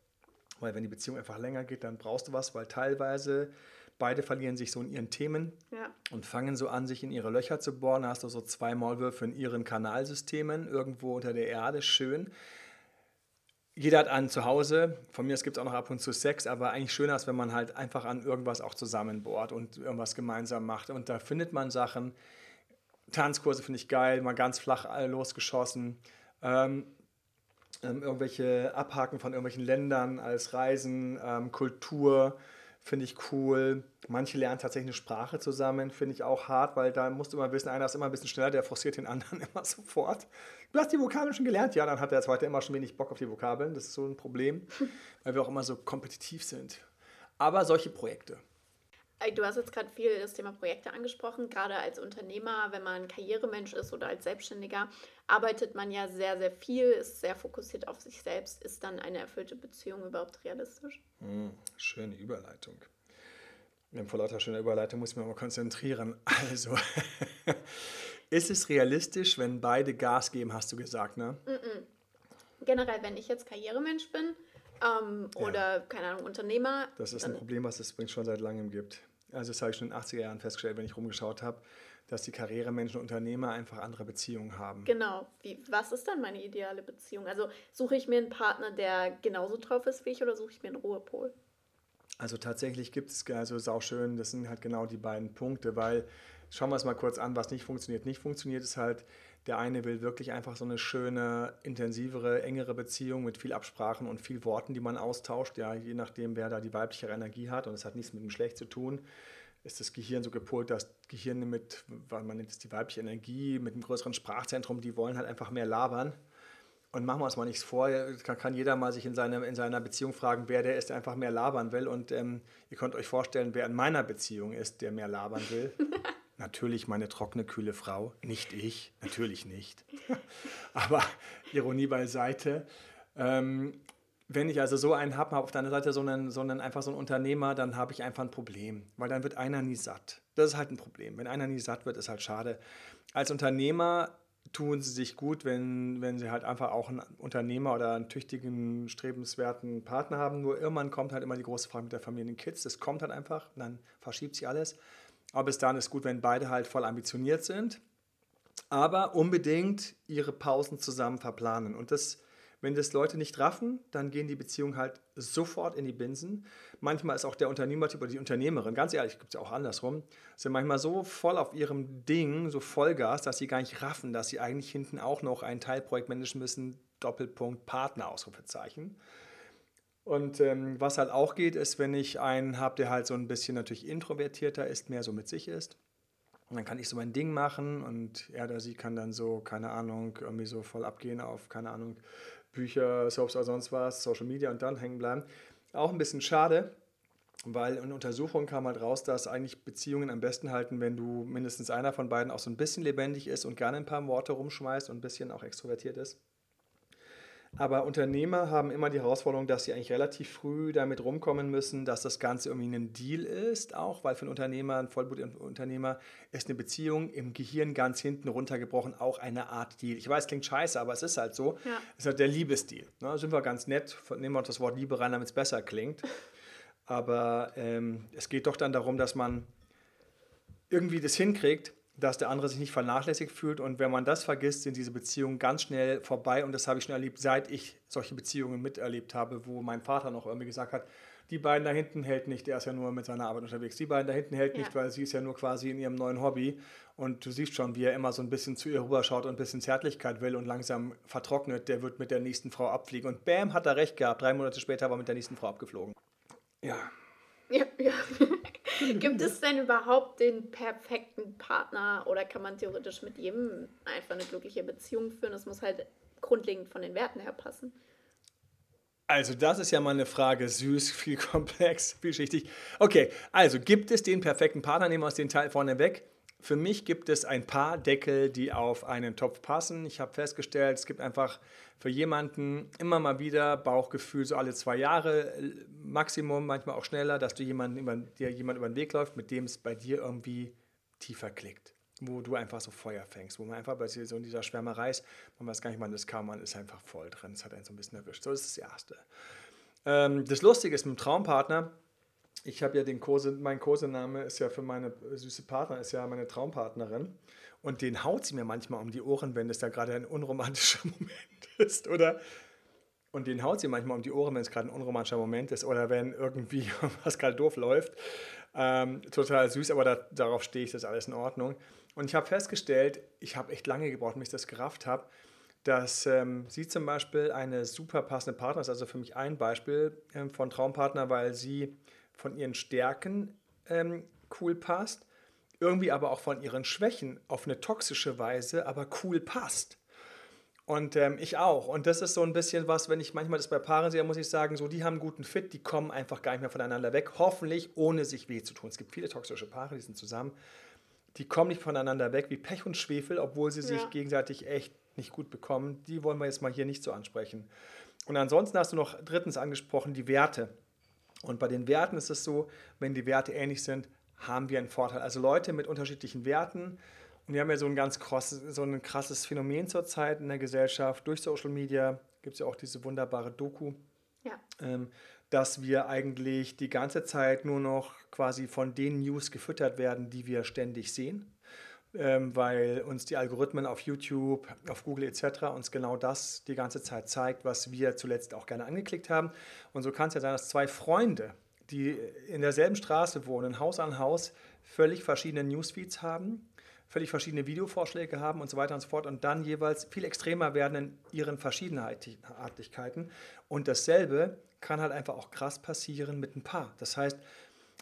weil wenn die Beziehung einfach länger geht, dann brauchst du was, weil teilweise beide verlieren sich so in ihren Themen ja. und fangen so an, sich in ihre Löcher zu bohren. Da hast du so zwei Maulwürfe in ihren Kanalsystemen irgendwo unter der Erde, schön jeder hat einen zu Hause. Von mir gibt es auch noch ab und zu Sex, aber eigentlich schöner ist, wenn man halt einfach an irgendwas auch zusammenbohrt und irgendwas gemeinsam macht. Und da findet man Sachen. Tanzkurse finde ich geil, mal ganz flach losgeschossen. Ähm, ähm, irgendwelche Abhaken von irgendwelchen Ländern als Reisen, ähm, Kultur finde ich cool. Manche lernen tatsächlich eine Sprache zusammen, finde ich auch hart, weil da musst du immer wissen, einer ist immer ein bisschen schneller, der forciert den anderen immer sofort. Du hast die Vokabeln schon gelernt, ja, dann hat der zweite immer schon wenig Bock auf die Vokabeln. Das ist so ein Problem, weil wir auch immer so kompetitiv sind. Aber solche Projekte. Du hast jetzt gerade viel das Thema Projekte angesprochen. Gerade als Unternehmer, wenn man Karrieremensch ist oder als Selbstständiger, arbeitet man ja sehr, sehr viel, ist sehr fokussiert auf sich selbst. Ist dann eine erfüllte Beziehung überhaupt realistisch? Hm, schöne Überleitung. Vor lauter schöner Überleitung muss ich mich mal konzentrieren. Also, ist es realistisch, wenn beide Gas geben, hast du gesagt, ne? Mm -mm. Generell, wenn ich jetzt Karrieremensch bin ähm, ja. oder, keine Ahnung, Unternehmer. Das ist ein Problem, was es übrigens schon seit langem gibt. Also das habe ich schon in den 80er Jahren festgestellt, wenn ich rumgeschaut habe, dass die Karrieremenschen und Unternehmer einfach andere Beziehungen haben. Genau. Wie, was ist dann meine ideale Beziehung? Also suche ich mir einen Partner, der genauso drauf ist wie ich oder suche ich mir einen Ruhepol? Also tatsächlich gibt es, also ist auch schön, das sind halt genau die beiden Punkte, weil schauen wir es mal kurz an, was nicht funktioniert. Nicht funktioniert ist halt, der eine will wirklich einfach so eine schöne, intensivere, engere Beziehung mit viel Absprachen und viel Worten, die man austauscht, ja, je nachdem, wer da die weiblichere Energie hat und es hat nichts mit dem Geschlecht zu tun ist das Gehirn so gepolt, dass Gehirne mit, man nennt es die weibliche Energie, mit einem größeren Sprachzentrum, die wollen halt einfach mehr labern. Und machen wir uns mal nichts vor, kann, kann jeder mal sich in, seine, in seiner Beziehung fragen, wer der ist, der einfach mehr labern will. Und ähm, ihr könnt euch vorstellen, wer in meiner Beziehung ist, der mehr labern will. Natürlich meine trockene, kühle Frau, nicht ich, natürlich nicht. Aber Ironie beiseite. Ähm, wenn ich also so einen habe, habe auf der anderen Seite so einen, so einen, einfach so einen Unternehmer, dann habe ich einfach ein Problem, weil dann wird einer nie satt. Das ist halt ein Problem. Wenn einer nie satt wird, ist halt schade. Als Unternehmer tun sie sich gut, wenn, wenn sie halt einfach auch einen Unternehmer oder einen tüchtigen, strebenswerten Partner haben. Nur irgendwann kommt halt immer die große Frage mit der Familie und den Kids. Das kommt halt einfach dann verschiebt sich alles. Aber bis dahin ist gut, wenn beide halt voll ambitioniert sind, aber unbedingt ihre Pausen zusammen verplanen. Und das Wenn das Leute nicht raffen, dann gehen die Beziehungen halt sofort in die Binsen. Manchmal ist auch der Unternehmertyp oder die Unternehmerin, ganz ehrlich, gibt es ja auch andersrum, sind manchmal so voll auf ihrem Ding, so Vollgas, dass sie gar nicht raffen, dass sie eigentlich hinten auch noch ein Teilprojekt managen müssen, Doppelpunkt Partner, Ausrufezeichen. Und ähm, was halt auch geht, ist, wenn ich einen habe, der halt so ein bisschen natürlich introvertierter ist, mehr so mit sich ist. Und dann kann ich so mein Ding machen und er oder sie kann dann so, keine Ahnung, irgendwie so voll abgehen auf, keine Ahnung, Bücher, Soaps oder sonst was, Social Media und dann hängen bleiben. Auch ein bisschen schade, weil in Untersuchungen kam halt raus, dass eigentlich Beziehungen am besten halten, wenn du mindestens einer von beiden auch so ein bisschen lebendig ist und gerne ein paar Worte rumschmeißt und ein bisschen auch extrovertiert ist. Aber Unternehmer haben immer die Herausforderung, dass sie eigentlich relativ früh damit rumkommen müssen, dass das Ganze irgendwie ein Deal ist, auch weil für einen Unternehmer, einen Vollblutunternehmer, ist eine Beziehung im Gehirn ganz hinten runtergebrochen auch eine Art Deal. Ich weiß, klingt scheiße, aber es ist halt so. Ja. Es ist halt der Liebesdeal. Ne? Sind wir ganz nett, nehmen wir uns das Wort Liebe rein, damit es besser klingt. Aber ähm, es geht doch dann darum, dass man irgendwie das hinkriegt, dass der andere sich nicht vernachlässigt fühlt. Und wenn man das vergisst, sind diese Beziehungen ganz schnell vorbei. Und das habe ich schon erlebt, seit ich solche Beziehungen miterlebt habe, wo mein Vater noch irgendwie gesagt hat, die beiden da hinten hält nicht, der ist ja nur mit seiner Arbeit unterwegs. Die beiden da hinten hält ja. nicht, weil sie ist ja nur quasi in ihrem neuen Hobby. Und du siehst schon, wie er immer so ein bisschen zu ihr rüberschaut und ein bisschen Zärtlichkeit will und langsam vertrocknet. Der wird mit der nächsten Frau abfliegen. Und bam, hat er recht gehabt. Drei Monate später war er mit der nächsten Frau abgeflogen. Ja. Ja, ja. Gibt es denn überhaupt den perfekten Partner oder kann man theoretisch mit jedem einfach eine glückliche Beziehung führen? Das muss halt grundlegend von den Werten her passen. Also das ist ja mal eine Frage, süß, viel komplex, vielschichtig. Okay, also gibt es den perfekten Partner? Nehmen wir aus den Teil vorne weg. Für mich gibt es ein paar Deckel, die auf einen Topf passen. Ich habe festgestellt, es gibt einfach für jemanden immer mal wieder Bauchgefühl, so alle zwei Jahre Maximum, manchmal auch schneller, dass du jemanden über, dir jemand über den Weg läuft, mit dem es bei dir irgendwie tiefer klickt. Wo du einfach so Feuer fängst, wo man einfach bei so in dieser Schwärmerei ist, man weiß gar nicht, wann das kam, man ist einfach voll drin. Das hat einen so ein bisschen erwischt. So ist das Erste. Ähm, das Lustige ist mit dem Traumpartner, ich habe ja den Kurse, mein Kursename ist ja für meine süße Partner, ist ja meine Traumpartnerin. Und den haut sie mir manchmal um die Ohren, wenn es da gerade ein unromantischer Moment ist, oder? Und den haut sie manchmal um die Ohren, wenn es gerade ein unromantischer Moment ist oder wenn irgendwie was gerade doof läuft. Ähm, total süß, aber da, darauf stehe ich, das ist alles in Ordnung. Und ich habe festgestellt, ich habe echt lange gebraucht, bis ich das gerafft habe, dass ähm, sie zum Beispiel eine super passende Partner ist. Also für mich ein Beispiel ähm, von Traumpartner, weil sie von ihren Stärken ähm, cool passt, irgendwie aber auch von ihren Schwächen auf eine toxische Weise, aber cool passt. Und ähm, ich auch. Und das ist so ein bisschen was, wenn ich manchmal das bei Paaren sehe, muss ich sagen, so die haben einen guten Fit, die kommen einfach gar nicht mehr voneinander weg, hoffentlich ohne sich weh zu tun. Es gibt viele toxische Paare, die sind zusammen, die kommen nicht voneinander weg wie Pech und Schwefel, obwohl sie sich gegenseitig echt nicht gut bekommen. Die wollen wir jetzt mal hier nicht so ansprechen. Und ansonsten hast du noch drittens angesprochen, die Werte. Und bei den Werten ist es so, wenn die Werte ähnlich sind, haben wir einen Vorteil. Also Leute mit unterschiedlichen Werten. Und wir haben ja so ein ganz krasses, so ein krasses Phänomen zurzeit in der Gesellschaft. Durch Social Media gibt es ja auch diese wunderbare Doku, ja. ähm, dass wir eigentlich die ganze Zeit nur noch quasi von den News gefüttert werden, die wir ständig sehen ähm, weil uns die Algorithmen auf YouTube, auf Google etc. uns genau das die ganze Zeit zeigt, was wir zuletzt auch gerne angeklickt haben. Und so kann es ja sein, dass zwei Freunde, die in derselben Straße wohnen, Haus an Haus, völlig verschiedene Newsfeeds haben, völlig verschiedene Videovorschläge haben und so weiter und so fort und dann jeweils viel extremer werden in ihren Verschiedenartigkeiten. Und dasselbe kann halt einfach auch krass passieren mit ein Paar. Das heißt,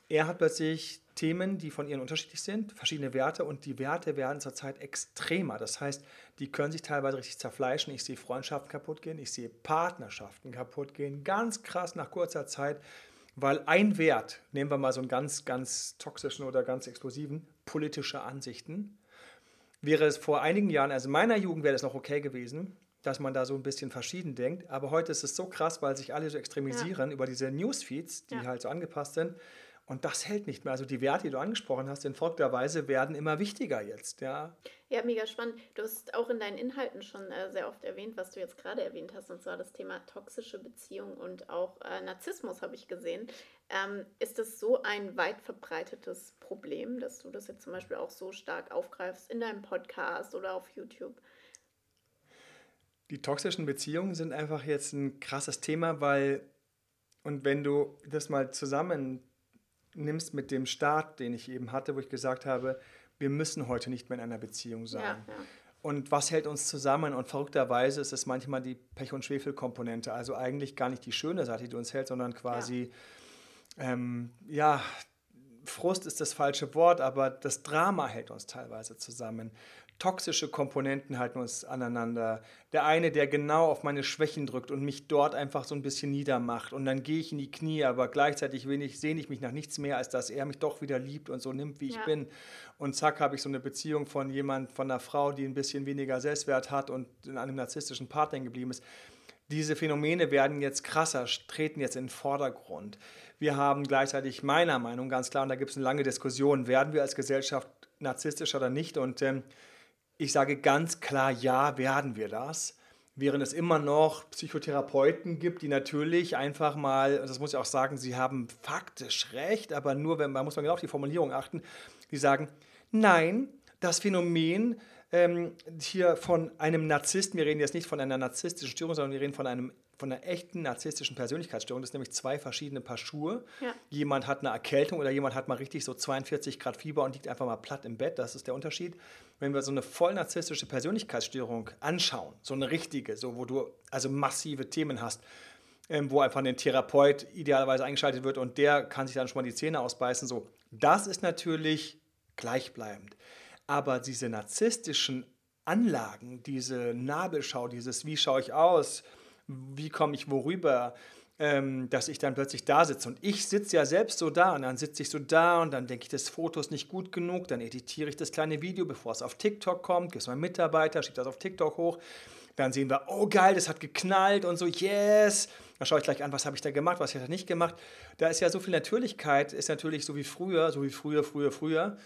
er hat plötzlich Themen, die von ihnen unterschiedlich sind, verschiedene Werte und die Werte werden zurzeit extremer. Das heißt, die können sich teilweise richtig zerfleischen. Ich sehe Freundschaften kaputt gehen, ich sehe Partnerschaften kaputt gehen, ganz krass nach kurzer Zeit, weil ein Wert, nehmen wir mal so einen ganz, ganz toxischen oder ganz explosiven, politische Ansichten, wäre es vor einigen Jahren, also in meiner Jugend wäre das noch okay gewesen, dass man da so ein bisschen verschieden denkt. Aber heute ist es so krass, weil sich alle so extremisieren ja. über diese Newsfeeds, die ja. halt so angepasst sind und das hält nicht mehr. Also die Werte, die du angesprochen hast, in folgender Weise werden immer wichtiger jetzt. Ja, ja mega spannend. Du hast auch in deinen Inhalten schon äh, sehr oft erwähnt, was du jetzt gerade erwähnt hast, und zwar das Thema toxische Beziehung und auch äh, Narzissmus habe ich gesehen. Ähm, ist das so ein weit verbreitetes Problem, dass du das jetzt zum Beispiel auch so stark aufgreifst in deinem Podcast oder auf YouTube? Die toxischen Beziehungen sind einfach jetzt ein krasses Thema, weil, und wenn du das mal zusammen nimmst mit dem Start, den ich eben hatte, wo ich gesagt habe, wir müssen heute nicht mehr in einer Beziehung sein. Ja, ja. Und was hält uns zusammen? Und verrückterweise ist es manchmal die Pech- und Schwefelkomponente. Also eigentlich gar nicht die schöne Seite, die uns hält, sondern quasi, ja, ähm, ja Frust ist das falsche Wort, aber das Drama hält uns teilweise zusammen toxische Komponenten halten uns aneinander. Der eine, der genau auf meine Schwächen drückt und mich dort einfach so ein bisschen niedermacht. Und dann gehe ich in die Knie, aber gleichzeitig sehne ich mich nach nichts mehr, als dass er mich doch wieder liebt und so nimmt, wie ja. ich bin. Und zack, habe ich so eine Beziehung von jemand, von einer Frau, die ein bisschen weniger Selbstwert hat und in einem narzisstischen Partner geblieben ist. Diese Phänomene werden jetzt krasser, treten jetzt in den Vordergrund. Wir haben gleichzeitig meiner Meinung ganz klar, und da gibt es eine lange Diskussion, werden wir als Gesellschaft narzisstisch oder nicht? Und ähm, ich sage ganz klar, ja, werden wir das. Während es immer noch Psychotherapeuten gibt, die natürlich einfach mal, das muss ich auch sagen, sie haben faktisch recht, aber nur, wenn man muss man genau auf die Formulierung achten, die sagen, nein, das Phänomen ähm, hier von einem Narzissten, wir reden jetzt nicht von einer narzisstischen Störung, sondern wir reden von einem von einer echten narzisstischen Persönlichkeitsstörung. Das sind nämlich zwei verschiedene Paar Schuhe. Ja. Jemand hat eine Erkältung oder jemand hat mal richtig so 42 Grad Fieber und liegt einfach mal platt im Bett. Das ist der Unterschied. Wenn wir so eine voll narzisstische Persönlichkeitsstörung anschauen, so eine richtige, so wo du also massive Themen hast, ähm, wo einfach ein Therapeut idealerweise eingeschaltet wird und der kann sich dann schon mal die Zähne ausbeißen. So, das ist natürlich gleichbleibend. Aber diese narzisstischen Anlagen, diese Nabelschau, dieses Wie schaue ich aus, wie komme ich worüber, ähm, dass ich dann plötzlich da sitze. Und ich sitze ja selbst so da und dann sitze ich so da und dann denke ich, das Foto ist nicht gut genug, dann editiere ich das kleine Video, bevor es auf TikTok kommt, gibt es meinen Mitarbeiter, schiebt das auf TikTok hoch. Dann sehen wir, oh geil, das hat geknallt und so, yes. Dann schaue ich gleich an, was habe ich da gemacht, was habe ich da nicht gemacht. Da ist ja so viel Natürlichkeit, ist natürlich so wie früher, so wie früher, früher, früher.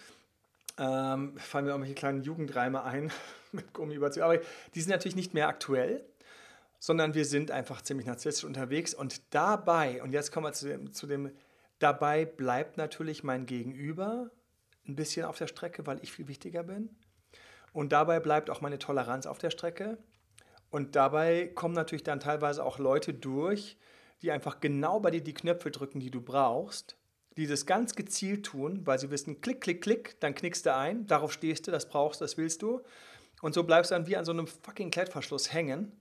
Ähm, fallen mir irgendwelche kleinen Jugendreime ein mit Gummiüberzügen. Aber die sind natürlich nicht mehr aktuell sondern wir sind einfach ziemlich narzisstisch unterwegs. Und dabei, und jetzt kommen wir zu dem, zu dem, dabei bleibt natürlich mein Gegenüber ein bisschen auf der Strecke, weil ich viel wichtiger bin. Und dabei bleibt auch meine Toleranz auf der Strecke. Und dabei kommen natürlich dann teilweise auch Leute durch, die einfach genau bei dir die Knöpfe drücken, die du brauchst, die das ganz gezielt tun, weil sie wissen, klick, klick, klick, dann knickst du ein, darauf stehst du, das brauchst, das willst du. Und so bleibst du dann wie an so einem fucking Klettverschluss hängen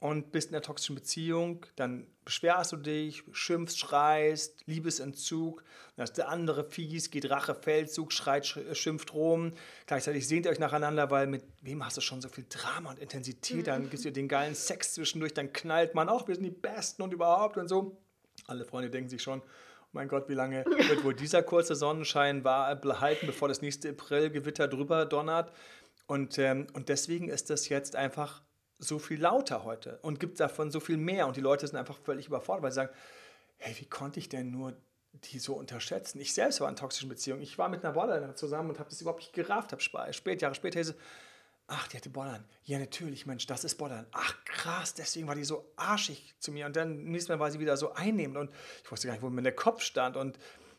und bist in einer toxischen Beziehung, dann beschwerst du dich, schimpfst, schreist, Liebesentzug, dann ist der andere fies, geht Rache, Feldzug, schreit, äh, schimpft rum. Gleichzeitig sehnt ihr euch nacheinander, weil mit wem hast du schon so viel Drama und Intensität? Dann mhm. gibst du den geilen Sex zwischendurch, dann knallt man auch, wir sind die Besten und überhaupt und so. Alle Freunde denken sich schon, oh mein Gott, wie lange wird wohl dieser kurze Sonnenschein behalten, bevor das nächste Aprilgewitter drüber donnert? Und, ähm, und deswegen ist das jetzt einfach so viel lauter heute und gibt davon so viel mehr. Und die Leute sind einfach völlig überfordert, weil sie sagen, hey, wie konnte ich denn nur die so unterschätzen? Ich selbst war in toxischen Beziehungen. Ich war mit einer Borderline zusammen und habe das überhaupt nicht gerafft. Habe spät, Jahre später hieß ach, die hatte Borderline. Ja, natürlich, Mensch, das ist Borderline. Ach, krass, deswegen war die so arschig zu mir. Und dann nächstes Mal war sie wieder so einnehmend und ich wusste gar nicht, wo mir der Kopf stand. Und,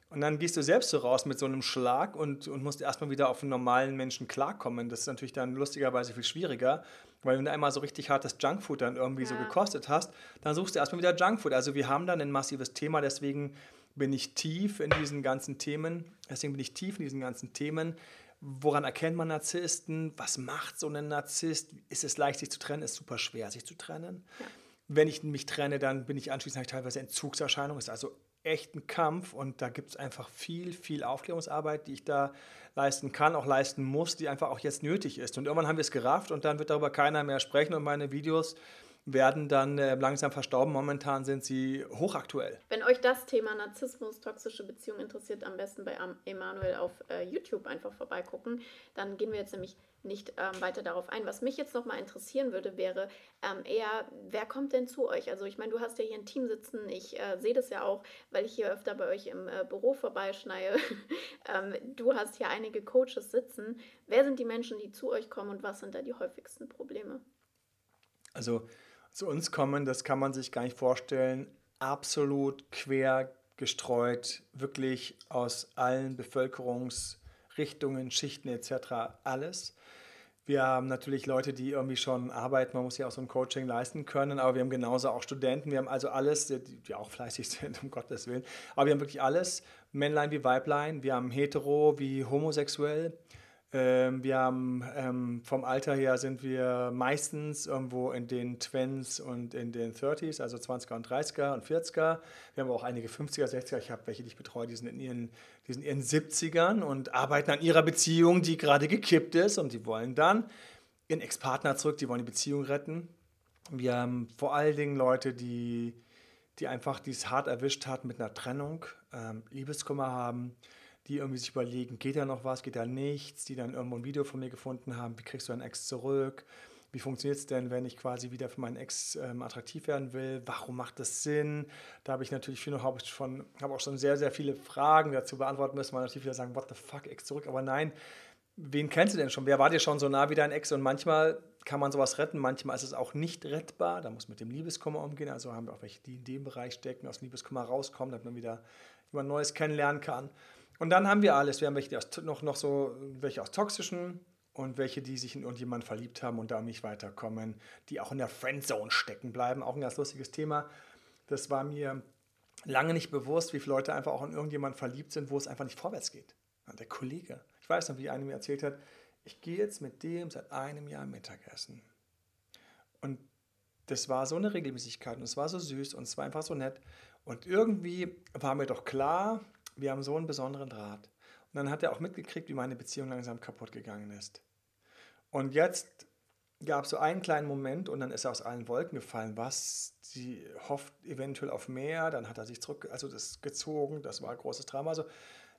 und dann gehst du selbst so raus mit so einem Schlag und, und musst erstmal wieder auf einen normalen Menschen klarkommen. Das ist natürlich dann lustigerweise viel schwieriger. Weil wenn du einmal so richtig hartes Junkfood dann irgendwie ja. so gekostet hast, dann suchst du erstmal wieder Junkfood. Also wir haben dann ein massives Thema, deswegen bin ich tief in diesen ganzen Themen, deswegen bin ich tief in diesen ganzen Themen. Woran erkennt man Narzissten? Was macht so ein Narzisst? Ist es leicht, sich zu trennen? Ist super schwer, sich zu trennen. Ja. Wenn ich mich trenne, dann bin ich anschließend teilweise Entzugserscheinung. Ist also echt ein Kampf und da gibt es einfach viel, viel Aufklärungsarbeit, die ich da leisten kann, auch leisten muss, die einfach auch jetzt nötig ist. Und irgendwann haben wir es gerafft und dann wird darüber keiner mehr sprechen und meine Videos werden dann äh, langsam verstorben. Momentan sind sie hochaktuell. Wenn euch das Thema Narzissmus, toxische Beziehungen interessiert, am besten bei Emanuel auf äh, YouTube einfach vorbeigucken. Dann gehen wir jetzt nämlich nicht ähm, weiter darauf ein. Was mich jetzt noch mal interessieren würde, wäre ähm, eher, wer kommt denn zu euch? Also ich meine, du hast ja hier ein Team sitzen. Ich äh, sehe das ja auch, weil ich hier öfter bei euch im äh, Büro vorbeischneie. ähm, du hast hier einige Coaches sitzen. Wer sind die Menschen, die zu euch kommen und was sind da die häufigsten Probleme? Also zu uns kommen, das kann man sich gar nicht vorstellen, absolut quer gestreut, wirklich aus allen Bevölkerungsrichtungen, Schichten etc. alles. Wir haben natürlich Leute, die irgendwie schon arbeiten. Man muss ja auch so ein Coaching leisten können. Aber wir haben genauso auch Studenten. Wir haben also alles, die, die auch fleißig sind, um Gottes Willen. Aber wir haben wirklich alles. Männlein wie Weiblein. Wir haben hetero wie homosexuell. Ähm, wir haben ähm, vom Alter her sind wir meistens irgendwo in den Twins und in den 30s, also 20er und 30er und 40er. Wir haben auch einige 50er, 60er. Ich habe welche, die ich betreue, die sind in ihren, die sind in ihren 70ern und arbeiten an ihrer Beziehung, die gerade gekippt ist und die wollen dann ihren Ex-Partner zurück, die wollen die Beziehung retten. Wir haben vor allen Dingen Leute, die, die einfach dies hart erwischt hat mit einer Trennung, ähm, Liebeskummer haben die irgendwie sich überlegen, geht da noch was, geht da nichts, die dann irgendwo ein Video von mir gefunden haben, wie kriegst du deinen Ex zurück, wie funktioniert es denn, wenn ich quasi wieder für meinen Ex ähm, attraktiv werden will, warum macht das Sinn, da habe ich natürlich viel noch, habe schon, habe auch schon sehr, sehr viele Fragen dazu beantworten müssen, man natürlich wieder sagen, what the fuck, Ex zurück, aber nein, wen kennst du denn schon, wer war dir schon so nah wie dein Ex? Und manchmal kann man sowas retten, manchmal ist es auch nicht rettbar, da muss man mit dem Liebeskummer umgehen, also haben wir auch welche, die in dem Bereich stecken, aus dem Liebeskummer rauskommen, damit man wieder jemand Neues kennenlernen kann. Und dann haben wir alles. Wir haben welche aus, noch, noch so welche aus toxischen und welche, die sich in irgendjemanden verliebt haben und da nicht weiterkommen, die auch in der Friendzone stecken bleiben. Auch ein ganz lustiges Thema. Das war mir lange nicht bewusst, wie viele Leute einfach auch in irgendjemanden verliebt sind, wo es einfach nicht vorwärts geht. Der Kollege. Ich weiß noch, wie einer mir erzählt hat, ich gehe jetzt mit dem seit einem Jahr Mittagessen. Und das war so eine Regelmäßigkeit und es war so süß und es war einfach so nett. Und irgendwie war mir doch klar, wir haben so einen besonderen Draht. Und dann hat er auch mitgekriegt, wie meine Beziehung langsam kaputt gegangen ist. Und jetzt gab es so einen kleinen Moment und dann ist er aus allen Wolken gefallen. Was? Sie hofft eventuell auf mehr, dann hat er sich zurück, also das gezogen, das war ein großes Drama. Also,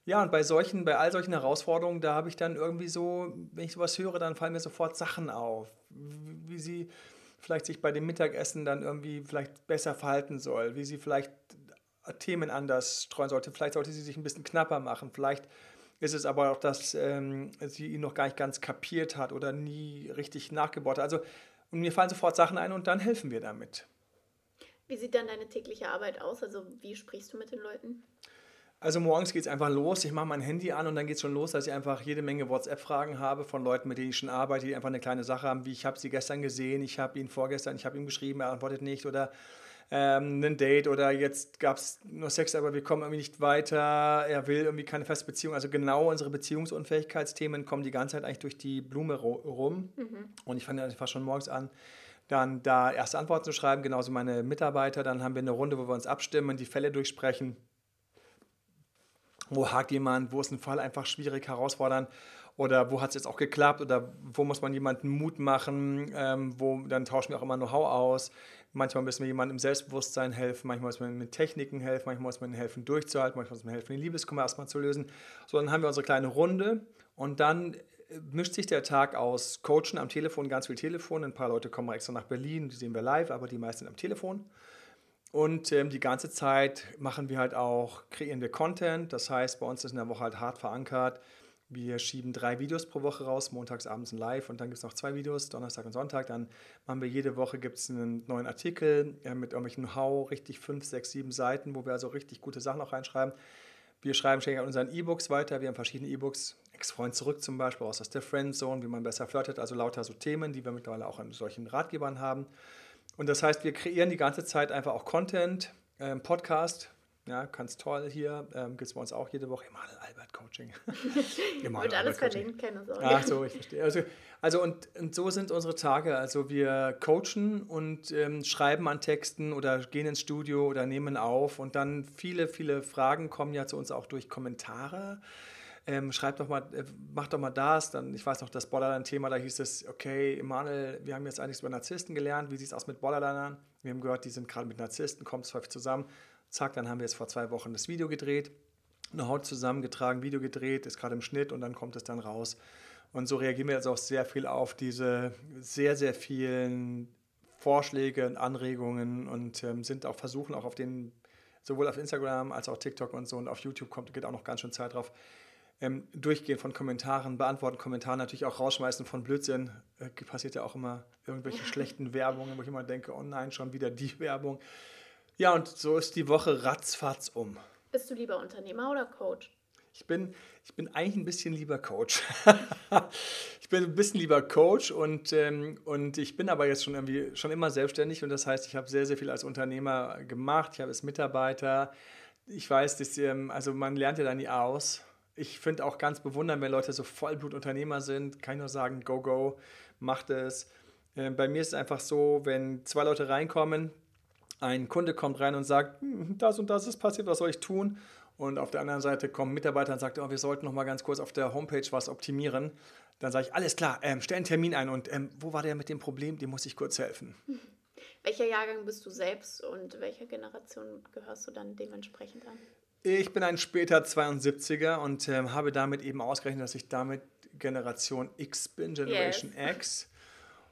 ja, und bei solchen, bei all solchen Herausforderungen, da habe ich dann irgendwie so, wenn ich sowas höre, dann fallen mir sofort Sachen auf, wie sie vielleicht sich bei dem Mittagessen dann irgendwie vielleicht besser verhalten soll, wie sie vielleicht Themen anders streuen sollte. Vielleicht sollte sie sich ein bisschen knapper machen. Vielleicht ist es aber auch, dass ähm, sie ihn noch gar nicht ganz kapiert hat oder nie richtig nachgebaut hat. Also und mir fallen sofort Sachen ein und dann helfen wir damit. Wie sieht dann deine tägliche Arbeit aus? Also wie sprichst du mit den Leuten? Also morgens geht es einfach los. Ich mache mein Handy an und dann geht es schon los, dass ich einfach jede Menge WhatsApp-Fragen habe von Leuten, mit denen ich schon arbeite, die einfach eine kleine Sache haben, wie ich habe sie gestern gesehen, ich habe ihn vorgestern, ich habe ihm geschrieben, er antwortet nicht oder ähm, ein Date oder jetzt gab es nur Sex, aber wir kommen irgendwie nicht weiter, er will irgendwie keine feste Beziehung. Also genau unsere Beziehungsunfähigkeitsthemen kommen die ganze Zeit eigentlich durch die Blume rum. Mhm. Und ich fange einfach schon morgens an, dann da erste Antworten zu schreiben, genauso meine Mitarbeiter. Dann haben wir eine Runde, wo wir uns abstimmen, die Fälle durchsprechen. Wo hakt jemand, wo ist ein Fall einfach schwierig, herausfordernd oder wo hat es jetzt auch geklappt oder wo muss man jemanden Mut machen, ähm, wo dann tauschen wir auch immer Know-how aus. Manchmal müssen wir jemandem im Selbstbewusstsein helfen, manchmal muss man mit Techniken helfen, manchmal muss man helfen durchzuhalten, manchmal muss man helfen, den Liebeskummer erstmal zu lösen. So, dann haben wir unsere kleine Runde und dann äh, mischt sich der Tag aus Coachen am Telefon, ganz viel Telefon. Ein paar Leute kommen extra nach Berlin, die sehen wir live, aber die meisten am Telefon. Und ähm, die ganze Zeit machen wir halt auch, kreieren wir Content. Das heißt, bei uns ist in der Woche halt hart verankert, wir schieben drei Videos pro Woche raus, montags, abends ein Live und dann gibt es noch zwei Videos, Donnerstag und Sonntag. Dann machen wir jede Woche gibt's einen neuen Artikel äh, mit irgendwelchen How, richtig fünf, sechs, sieben Seiten, wo wir also richtig gute Sachen auch reinschreiben. Wir schreiben ständig an unseren E-Books weiter. Wir haben verschiedene E-Books. Ex-Freund zurück zum Beispiel, aus der Friendzone, wie man besser flirtet. Also lauter so Themen, die wir mittlerweile auch an solchen Ratgebern haben. Und das heißt, wir kreieren die ganze Zeit einfach auch Content, äh, Podcast, ja, ganz toll hier. Ähm, Gibt es bei uns auch jede Woche. Emanuel Albert Coaching. Wird alles verlinkt, keine Sorge. Ach so, ich verstehe. Also, also und, und so sind unsere Tage. Also wir coachen und ähm, schreiben an Texten oder gehen ins Studio oder nehmen auf. Und dann viele, viele Fragen kommen ja zu uns auch durch Kommentare. Ähm, schreib doch mal, äh, mach doch mal das. Dann, ich weiß noch, das Borderline-Thema, da hieß es, okay, Emanuel, wir haben jetzt einiges über Narzissten gelernt. Wie sieht es aus mit Borderlinern? Wir haben gehört, die sind gerade mit Narzissten, kommt es häufig zusammen. Zack, dann haben wir jetzt vor zwei Wochen das Video gedreht, eine Haut zusammengetragen, Video gedreht, ist gerade im Schnitt und dann kommt es dann raus. Und so reagieren wir jetzt auch sehr viel auf diese sehr, sehr vielen Vorschläge und Anregungen und ähm, sind auch versuchen, auch auf den, sowohl auf Instagram als auch TikTok und so und auf YouTube kommt, geht auch noch ganz schön Zeit drauf, ähm, durchgehen von Kommentaren, beantworten Kommentare, natürlich auch rausschmeißen von Blödsinn. Äh, passiert ja auch immer irgendwelche schlechten Werbungen, wo ich immer denke, oh nein, schon wieder die Werbung. Ja, und so ist die Woche ratzfatz um. Bist du lieber Unternehmer oder Coach? Ich bin, ich bin eigentlich ein bisschen lieber Coach. ich bin ein bisschen lieber Coach und, ähm, und ich bin aber jetzt schon irgendwie schon immer selbstständig und das heißt, ich habe sehr, sehr viel als Unternehmer gemacht. Ich habe als Mitarbeiter. Ich weiß, dass, ähm, also man lernt ja da nie aus. Ich finde auch ganz bewundernd, wenn Leute so Vollblutunternehmer sind. Kann ich nur sagen, go, go, macht es. Äh, bei mir ist es einfach so, wenn zwei Leute reinkommen, ein Kunde kommt rein und sagt, hm, das und das ist passiert, was soll ich tun? Und auf der anderen Seite kommen Mitarbeiter und sagen, oh, wir sollten noch mal ganz kurz auf der Homepage was optimieren. Dann sage ich, alles klar, ähm, stell einen Termin ein und ähm, wo war der mit dem Problem? Dem muss ich kurz helfen. Welcher Jahrgang bist du selbst und welcher Generation gehörst du dann dementsprechend an? Ich bin ein später 72er und ähm, habe damit eben ausgerechnet, dass ich damit Generation X bin, Generation yes. X.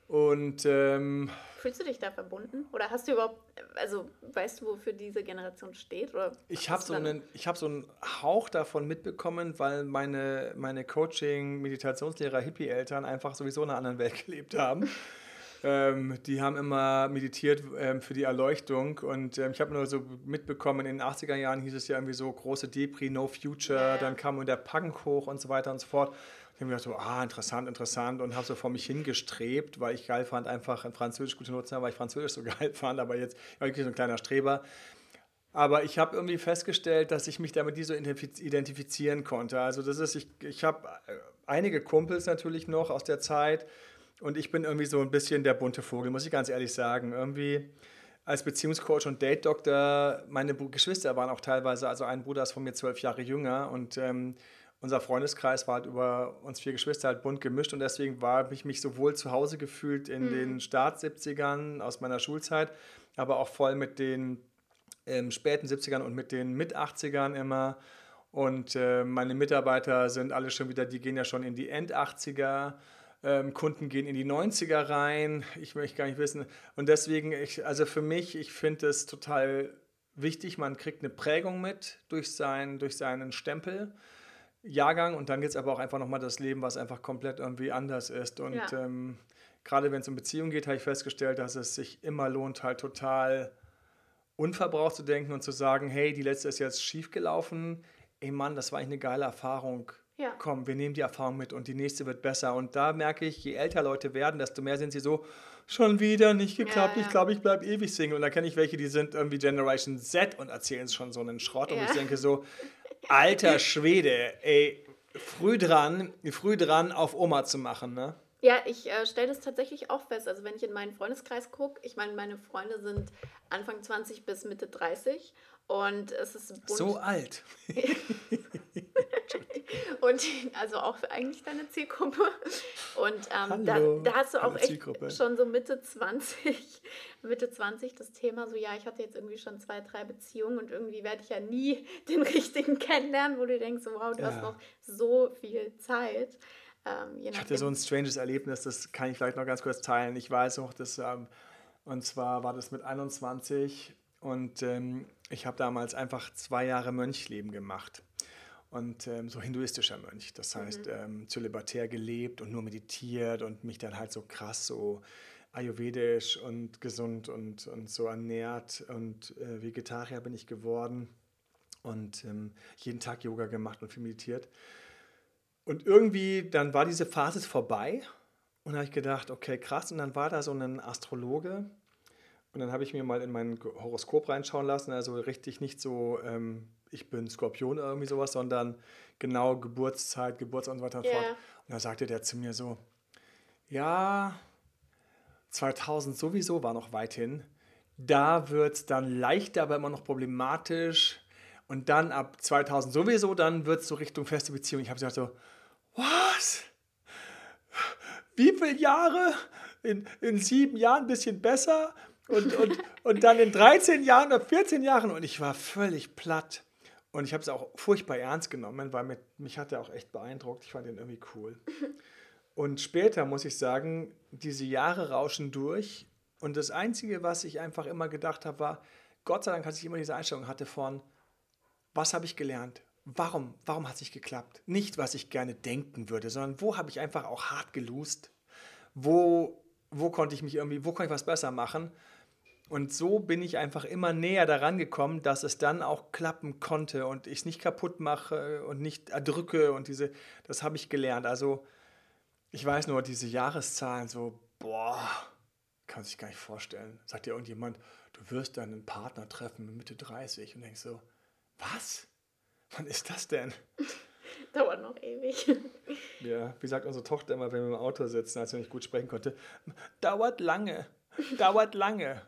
Und ähm, fühlst du dich da verbunden? Oder hast du überhaupt, also weißt du, wofür diese Generation steht? Oder ich habe so, einen, so einen Hauch davon mitbekommen, weil meine, meine Coaching, Meditationslehrer, Hippie-Eltern einfach sowieso in einer anderen Welt gelebt haben. ähm, die haben immer meditiert ähm, für die Erleuchtung und ähm, ich habe nur so mitbekommen, in den 80er Jahren hieß es ja irgendwie so große Depri, No Future, ja. dann kam der Punk hoch und so weiter und so fort. Ich habe mir gedacht, so, ah, interessant, interessant und habe so vor mich hingestrebt, weil ich geil fand, einfach ein Französisch gut zu nutzen, weil ich Französisch so geil fand, aber jetzt war ich so ein kleiner Streber. Aber ich habe irgendwie festgestellt, dass ich mich damit nie so identifizieren konnte. Also das ist, ich, ich habe äh, einige Kumpels natürlich noch aus der Zeit und ich bin irgendwie so ein bisschen der bunte Vogel, muss ich ganz ehrlich sagen. Irgendwie als Beziehungscoach und Date-Doktor, meine Geschwister waren auch teilweise, also ein Bruder ist von mir zwölf Jahre jünger und ähm, unser Freundeskreis war halt über uns vier Geschwister halt bunt gemischt und deswegen habe ich mich sowohl zu Hause gefühlt in mhm. den Start 70ern aus meiner Schulzeit, aber auch voll mit den ähm, späten 70ern und mit den mit 80ern immer. Und äh, meine Mitarbeiter sind alle schon wieder, die gehen ja schon in die End 80er. Ähm, Kunden gehen in die 90er rein. Ich möchte gar nicht wissen. Und deswegen, ich, also für mich, ich finde es total wichtig, man kriegt eine Prägung mit durch, sein, durch seinen Stempel. Jahrgang und dann gibt es aber auch einfach nochmal das Leben, was einfach komplett irgendwie anders ist. Und ja. ähm, gerade wenn es um Beziehungen geht, habe ich festgestellt, dass es sich immer lohnt, halt total unverbraucht zu denken und zu sagen, hey, die letzte ist jetzt schief gelaufen. Ey Mann, das war eigentlich eine geile Erfahrung. Ja. Komm, wir nehmen die Erfahrung mit und die nächste wird besser. Und da merke ich, je älter Leute werden, desto mehr sind sie so, schon wieder nicht geklappt, ja, ja. ich glaube, ich bleibe ewig Single. Und da kenne ich welche, die sind irgendwie Generation Z und erzählen schon so einen Schrott. Und ich denke so, Alter Schwede, ey, früh dran, früh dran auf Oma zu machen, ne? Ja, ich äh, stelle das tatsächlich auch fest. Also wenn ich in meinen Freundeskreis gucke, ich meine, meine Freunde sind Anfang 20 bis Mitte 30 und es ist bunt. So alt. und also auch eigentlich deine Zielgruppe. Und ähm, da, da, hast du auch echt schon so Mitte 20, Mitte 20 das Thema so, ja, ich hatte jetzt irgendwie schon zwei, drei Beziehungen und irgendwie werde ich ja nie den richtigen kennenlernen, wo du denkst, wow, du ja. hast noch so viel Zeit. Ähm, ich hatte so ein stranges Erlebnis, das kann ich vielleicht noch ganz kurz teilen. Ich weiß noch, dass, ähm, und zwar war das mit 21 und ähm, ich habe damals einfach zwei Jahre Mönchleben gemacht. Und ähm, so hinduistischer Mönch, das heißt mhm. ähm, zölibatär gelebt und nur meditiert und mich dann halt so krass so ayurvedisch und gesund und, und so ernährt und äh, Vegetarier bin ich geworden und ähm, jeden Tag Yoga gemacht und viel meditiert. Und irgendwie, dann war diese Phase vorbei und habe ich gedacht, okay, krass. Und dann war da so ein Astrologe, und dann habe ich mir mal in mein Horoskop reinschauen lassen, also richtig nicht so, ähm, ich bin Skorpion oder irgendwie sowas, sondern genau Geburtszeit, Geburtstag und so weiter und yeah. fort. Und da sagte der zu mir so, ja, 2000 sowieso war noch weit hin. Da wird es dann leichter, aber immer noch problematisch. Und dann ab 2000 sowieso, dann wird es so Richtung feste Beziehung. Ich habe gesagt so, was? Wie viele Jahre? In, in sieben Jahren ein bisschen besser? Und, und, und dann in 13 Jahren oder 14 Jahren und ich war völlig platt. Und ich habe es auch furchtbar ernst genommen, weil mit, mich hat er auch echt beeindruckt. Ich fand ihn irgendwie cool. Und später muss ich sagen, diese Jahre rauschen durch. Und das Einzige, was ich einfach immer gedacht habe, war, Gott sei Dank, dass ich immer diese Einstellung hatte von, was habe ich gelernt? Warum, warum hat es nicht geklappt? Nicht, was ich gerne denken würde, sondern wo habe ich einfach auch hart gelust? Wo, wo konnte ich mich irgendwie, wo konnte ich was besser machen? Und so bin ich einfach immer näher daran gekommen, dass es dann auch klappen konnte und ich es nicht kaputt mache und nicht erdrücke und diese, das habe ich gelernt. Also ich weiß nur, diese Jahreszahlen so, boah, kann sich gar nicht vorstellen. Sagt dir irgendjemand, du wirst deinen Partner treffen mit Mitte 30 und denkst so, was? Wann ist das denn? Dauert noch ewig. Ja, wie sagt unsere Tochter immer, wenn wir im Auto sitzen, als sie nicht gut sprechen konnte, dauert lange, dauert lange.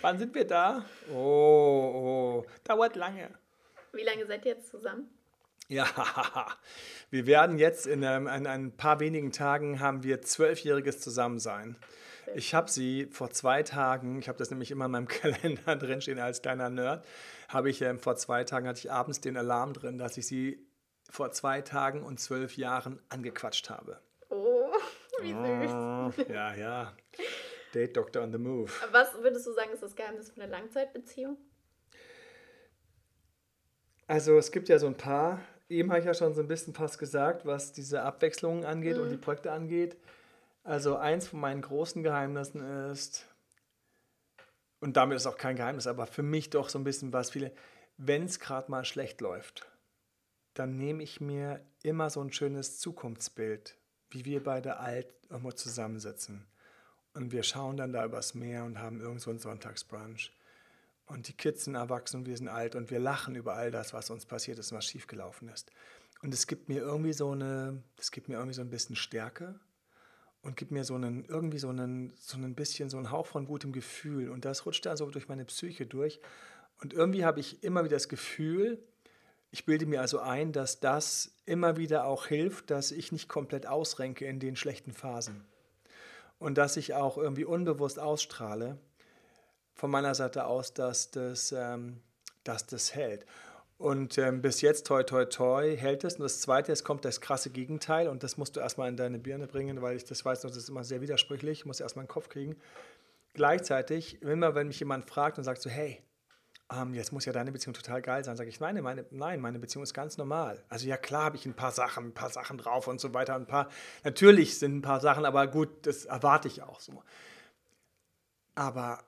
Wann sind wir da? Oh, oh, dauert lange. Wie lange seid ihr jetzt zusammen? Ja, wir werden jetzt in, ähm, in ein paar wenigen Tagen haben wir zwölfjähriges Zusammensein. Ich habe sie vor zwei Tagen, ich habe das nämlich immer in meinem Kalender drinstehen als kleiner Nerd, habe ich ähm, vor zwei Tagen hatte ich abends den Alarm drin, dass ich sie vor zwei Tagen und zwölf Jahren angequatscht habe. Oh, wie süß. Oh, ja, ja. Date Doctor on the Move. Was würdest du sagen, ist das Geheimnis von einer Langzeitbeziehung? Also es gibt ja so ein paar, eben habe ich ja schon so ein bisschen fast gesagt, was diese Abwechslungen angeht und die Projekte angeht. Also eins von meinen großen Geheimnissen ist, und damit ist auch kein Geheimnis, aber für mich doch so ein bisschen was viele, wenn es gerade mal schlecht läuft, dann nehme ich mir immer so ein schönes Zukunftsbild, wie wir beide alt irgendwo zusammensitzen. Und wir schauen dann da übers Meer und haben irgend einen Sonntagsbrunch. Und die Kids sind erwachsen und wir sind alt und wir lachen über all das, was uns passiert ist und was schiefgelaufen ist. Und es gibt mir irgendwie so eine, es gibt mir irgendwie so ein bisschen Stärke und gibt mir so einen, irgendwie so einen, so ein bisschen so einen Hauch von gutem Gefühl. Und das rutscht da so durch meine Psyche durch. Und irgendwie habe ich immer wieder das Gefühl, ich bilde mir also ein, dass das immer wieder auch hilft, dass ich nicht komplett ausrenke in den schlechten Phasen. Und dass ich auch irgendwie unbewusst ausstrahle von meiner Seite aus, dass das, ähm, dass das hält. Und ähm, bis jetzt, toi, toi, toi, hält es. Und das Zweite, es kommt das krasse Gegenteil. Und das musst du erstmal in deine Birne bringen, weil ich das weiß, das ist immer sehr widersprüchlich. Ich muss erstmal in den Kopf kriegen. Gleichzeitig, immer wenn mich jemand fragt und sagt so, hey, ähm, jetzt muss ja deine Beziehung total geil sein, sage ich, nein, meine, nein, meine Beziehung ist ganz normal. Also ja, klar habe ich ein paar Sachen, ein paar Sachen drauf und so weiter. Ein paar, natürlich sind ein paar Sachen, aber gut, das erwarte ich auch so. Aber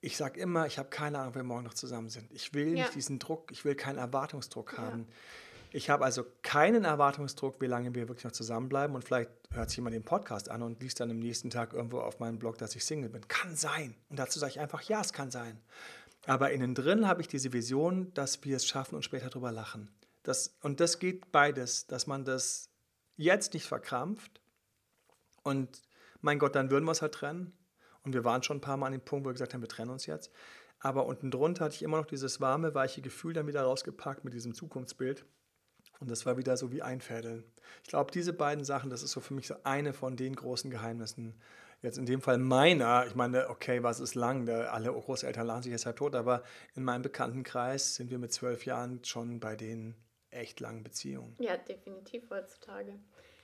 ich sage immer, ich habe keine Ahnung, ob wir morgen noch zusammen sind. Ich will Ja. nicht diesen Druck, ich will keinen Erwartungsdruck Ja. haben. Ich habe also keinen Erwartungsdruck, wie lange wir wirklich noch zusammenbleiben. Und vielleicht hört sich jemand den Podcast an und liest dann am nächsten Tag irgendwo auf meinem Blog, dass ich Single bin. Kann sein. Und dazu sage ich einfach, ja, es kann sein. Aber innen drin habe ich diese Vision, dass wir es schaffen und später drüber lachen. Das, und das geht beides, dass man das jetzt nicht verkrampft. Und mein Gott, dann würden wir es halt trennen. Und wir waren schon ein paar Mal an dem Punkt, wo wir gesagt haben, wir trennen uns jetzt. Aber unten drunter hatte ich immer noch dieses warme, weiche Gefühl dann wieder rausgepackt mit diesem Zukunftsbild. Und das war wieder so wie Einfädeln. Ich glaube, diese beiden Sachen, das ist so für mich so eine von den großen Geheimnissen. Jetzt in dem Fall meiner, ich meine, okay, was ist lang? Alle Großeltern lachen sich jetzt halt tot, aber in meinem Bekanntenkreis sind wir mit zwölf Jahren schon bei den echt langen Beziehungen. Ja, definitiv heutzutage.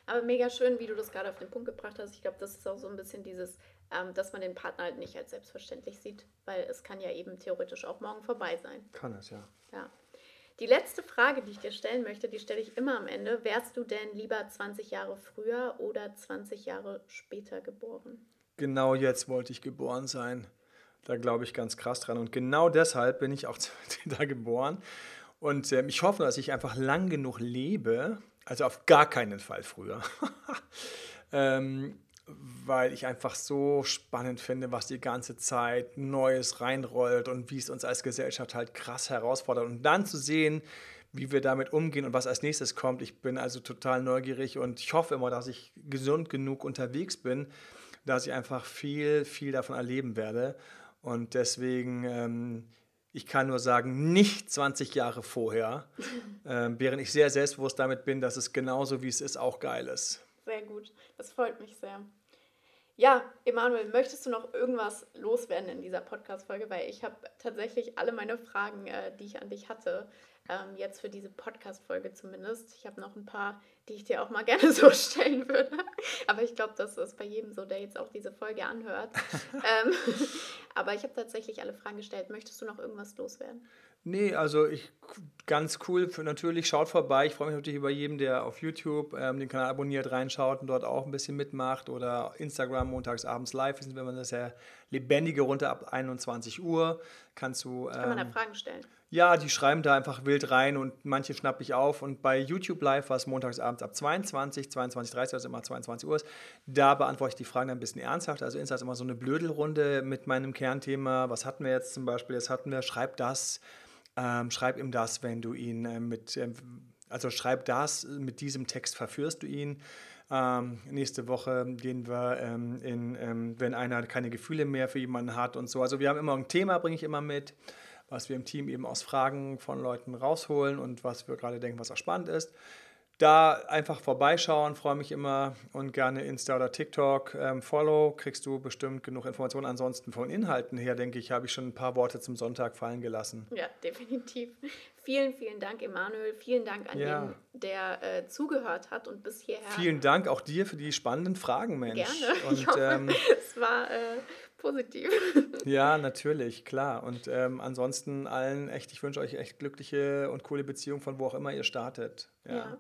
Aber mega schön, wie du das gerade auf den Punkt gebracht hast. Ich glaube, das ist auch so ein bisschen dieses, ähm, dass man den Partner halt nicht als selbstverständlich sieht, weil es kann ja eben theoretisch auch morgen vorbei sein. Kann es, ja. Ja. Die letzte Frage, die ich dir stellen möchte, die stelle ich immer am Ende. Wärst du denn lieber 20 Jahre früher oder 20 Jahre später geboren? Genau jetzt wollte ich geboren sein. Da glaube ich ganz krass dran. Und genau deshalb bin ich auch da geboren. Und ähm, ich hoffe, dass ich einfach lang genug lebe, also auf gar keinen Fall früher, ähm, weil ich einfach so spannend finde, was die ganze Zeit Neues reinrollt und wie es uns als Gesellschaft halt krass herausfordert. Und dann zu sehen, wie wir damit umgehen und was als nächstes kommt. Ich bin also total neugierig und ich hoffe immer, dass ich gesund genug unterwegs bin, dass ich einfach viel, viel davon erleben werde. Und deswegen, ähm, ich kann nur sagen, nicht 20 Jahre vorher, ähm, während ich sehr selbstbewusst damit bin, dass es genauso wie es ist auch geil ist. Sehr gut, das freut mich sehr. Ja, Emanuel, möchtest du noch irgendwas loswerden in dieser Podcast-Folge? Weil ich habe tatsächlich alle meine Fragen, äh, die ich an dich hatte, ähm, jetzt für diese Podcast-Folge zumindest. Ich habe noch ein paar, die ich dir auch mal gerne so stellen würde. Aber ich glaube, das ist bei jedem so, der jetzt auch diese Folge anhört. ähm, Aber ich habe tatsächlich alle Fragen gestellt. Möchtest du noch irgendwas loswerden? Nee, also ich ganz cool. Für, natürlich schaut vorbei. Ich freue mich natürlich über jeden, der auf YouTube ähm, den Kanal abonniert, reinschaut und dort auch ein bisschen mitmacht. Oder Instagram montags abends live ist, wenn man das sehr lebendige runter ab 21 Uhr. Kannst du. Ähm, Kann man da ähm, Fragen stellen? Ja, die schreiben da einfach wild rein und manche schnappe ich auf. Und bei YouTube Live, was montags abends ab 22, 22.30 also immer 22 Uhr ist, da beantworte ich die Fragen ein bisschen ernsthaft. Also Insta ist immer so eine Blödelrunde mit meinem Kernthema. Was hatten wir jetzt zum Beispiel? Jetzt hatten wir, schreib das ähm, schreib ihm das, wenn du ihn äh, mit, äh, also schreib das, mit diesem Text verführst du ihn. Ähm, nächste Woche gehen wir ähm, in, ähm, wenn einer keine Gefühle mehr für jemanden hat und so. Also wir haben immer ein Thema, bringe ich immer mit, was wir im Team eben aus Fragen von Leuten rausholen und was wir gerade denken, was auch spannend ist da einfach vorbeischauen, freue mich immer und gerne Insta oder TikTok ähm, follow, kriegst du bestimmt genug Informationen. Ansonsten von Inhalten her, denke ich, habe ich schon ein paar Worte zum Sonntag fallen gelassen. Ja, definitiv. Vielen, vielen Dank, Emanuel. Vielen Dank an ja. jeden, der äh, zugehört hat und bis hierher. Vielen Dank auch dir für die spannenden Fragen, Mensch. Gerne. Und, ich hoffe, ähm, es war äh, positiv. Ja, natürlich, klar. Und ähm, ansonsten allen echt, ich wünsche euch echt glückliche und coole Beziehungen von wo auch immer ihr startet. ja. ja.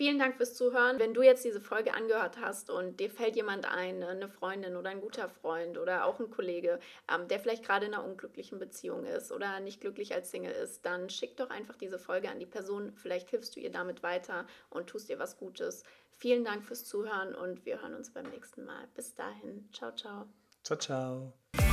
Vielen Dank fürs Zuhören. Wenn du jetzt diese Folge angehört hast und dir fällt jemand ein, eine Freundin oder ein guter Freund oder auch ein Kollege, ähm, der vielleicht gerade in einer unglücklichen Beziehung ist oder nicht glücklich als Single ist, dann schick doch einfach diese Folge an die Person. Vielleicht hilfst du ihr damit weiter und tust ihr was Gutes. Vielen Dank fürs Zuhören und wir hören uns beim nächsten Mal. Bis dahin. Ciao, ciao. Ciao, ciao.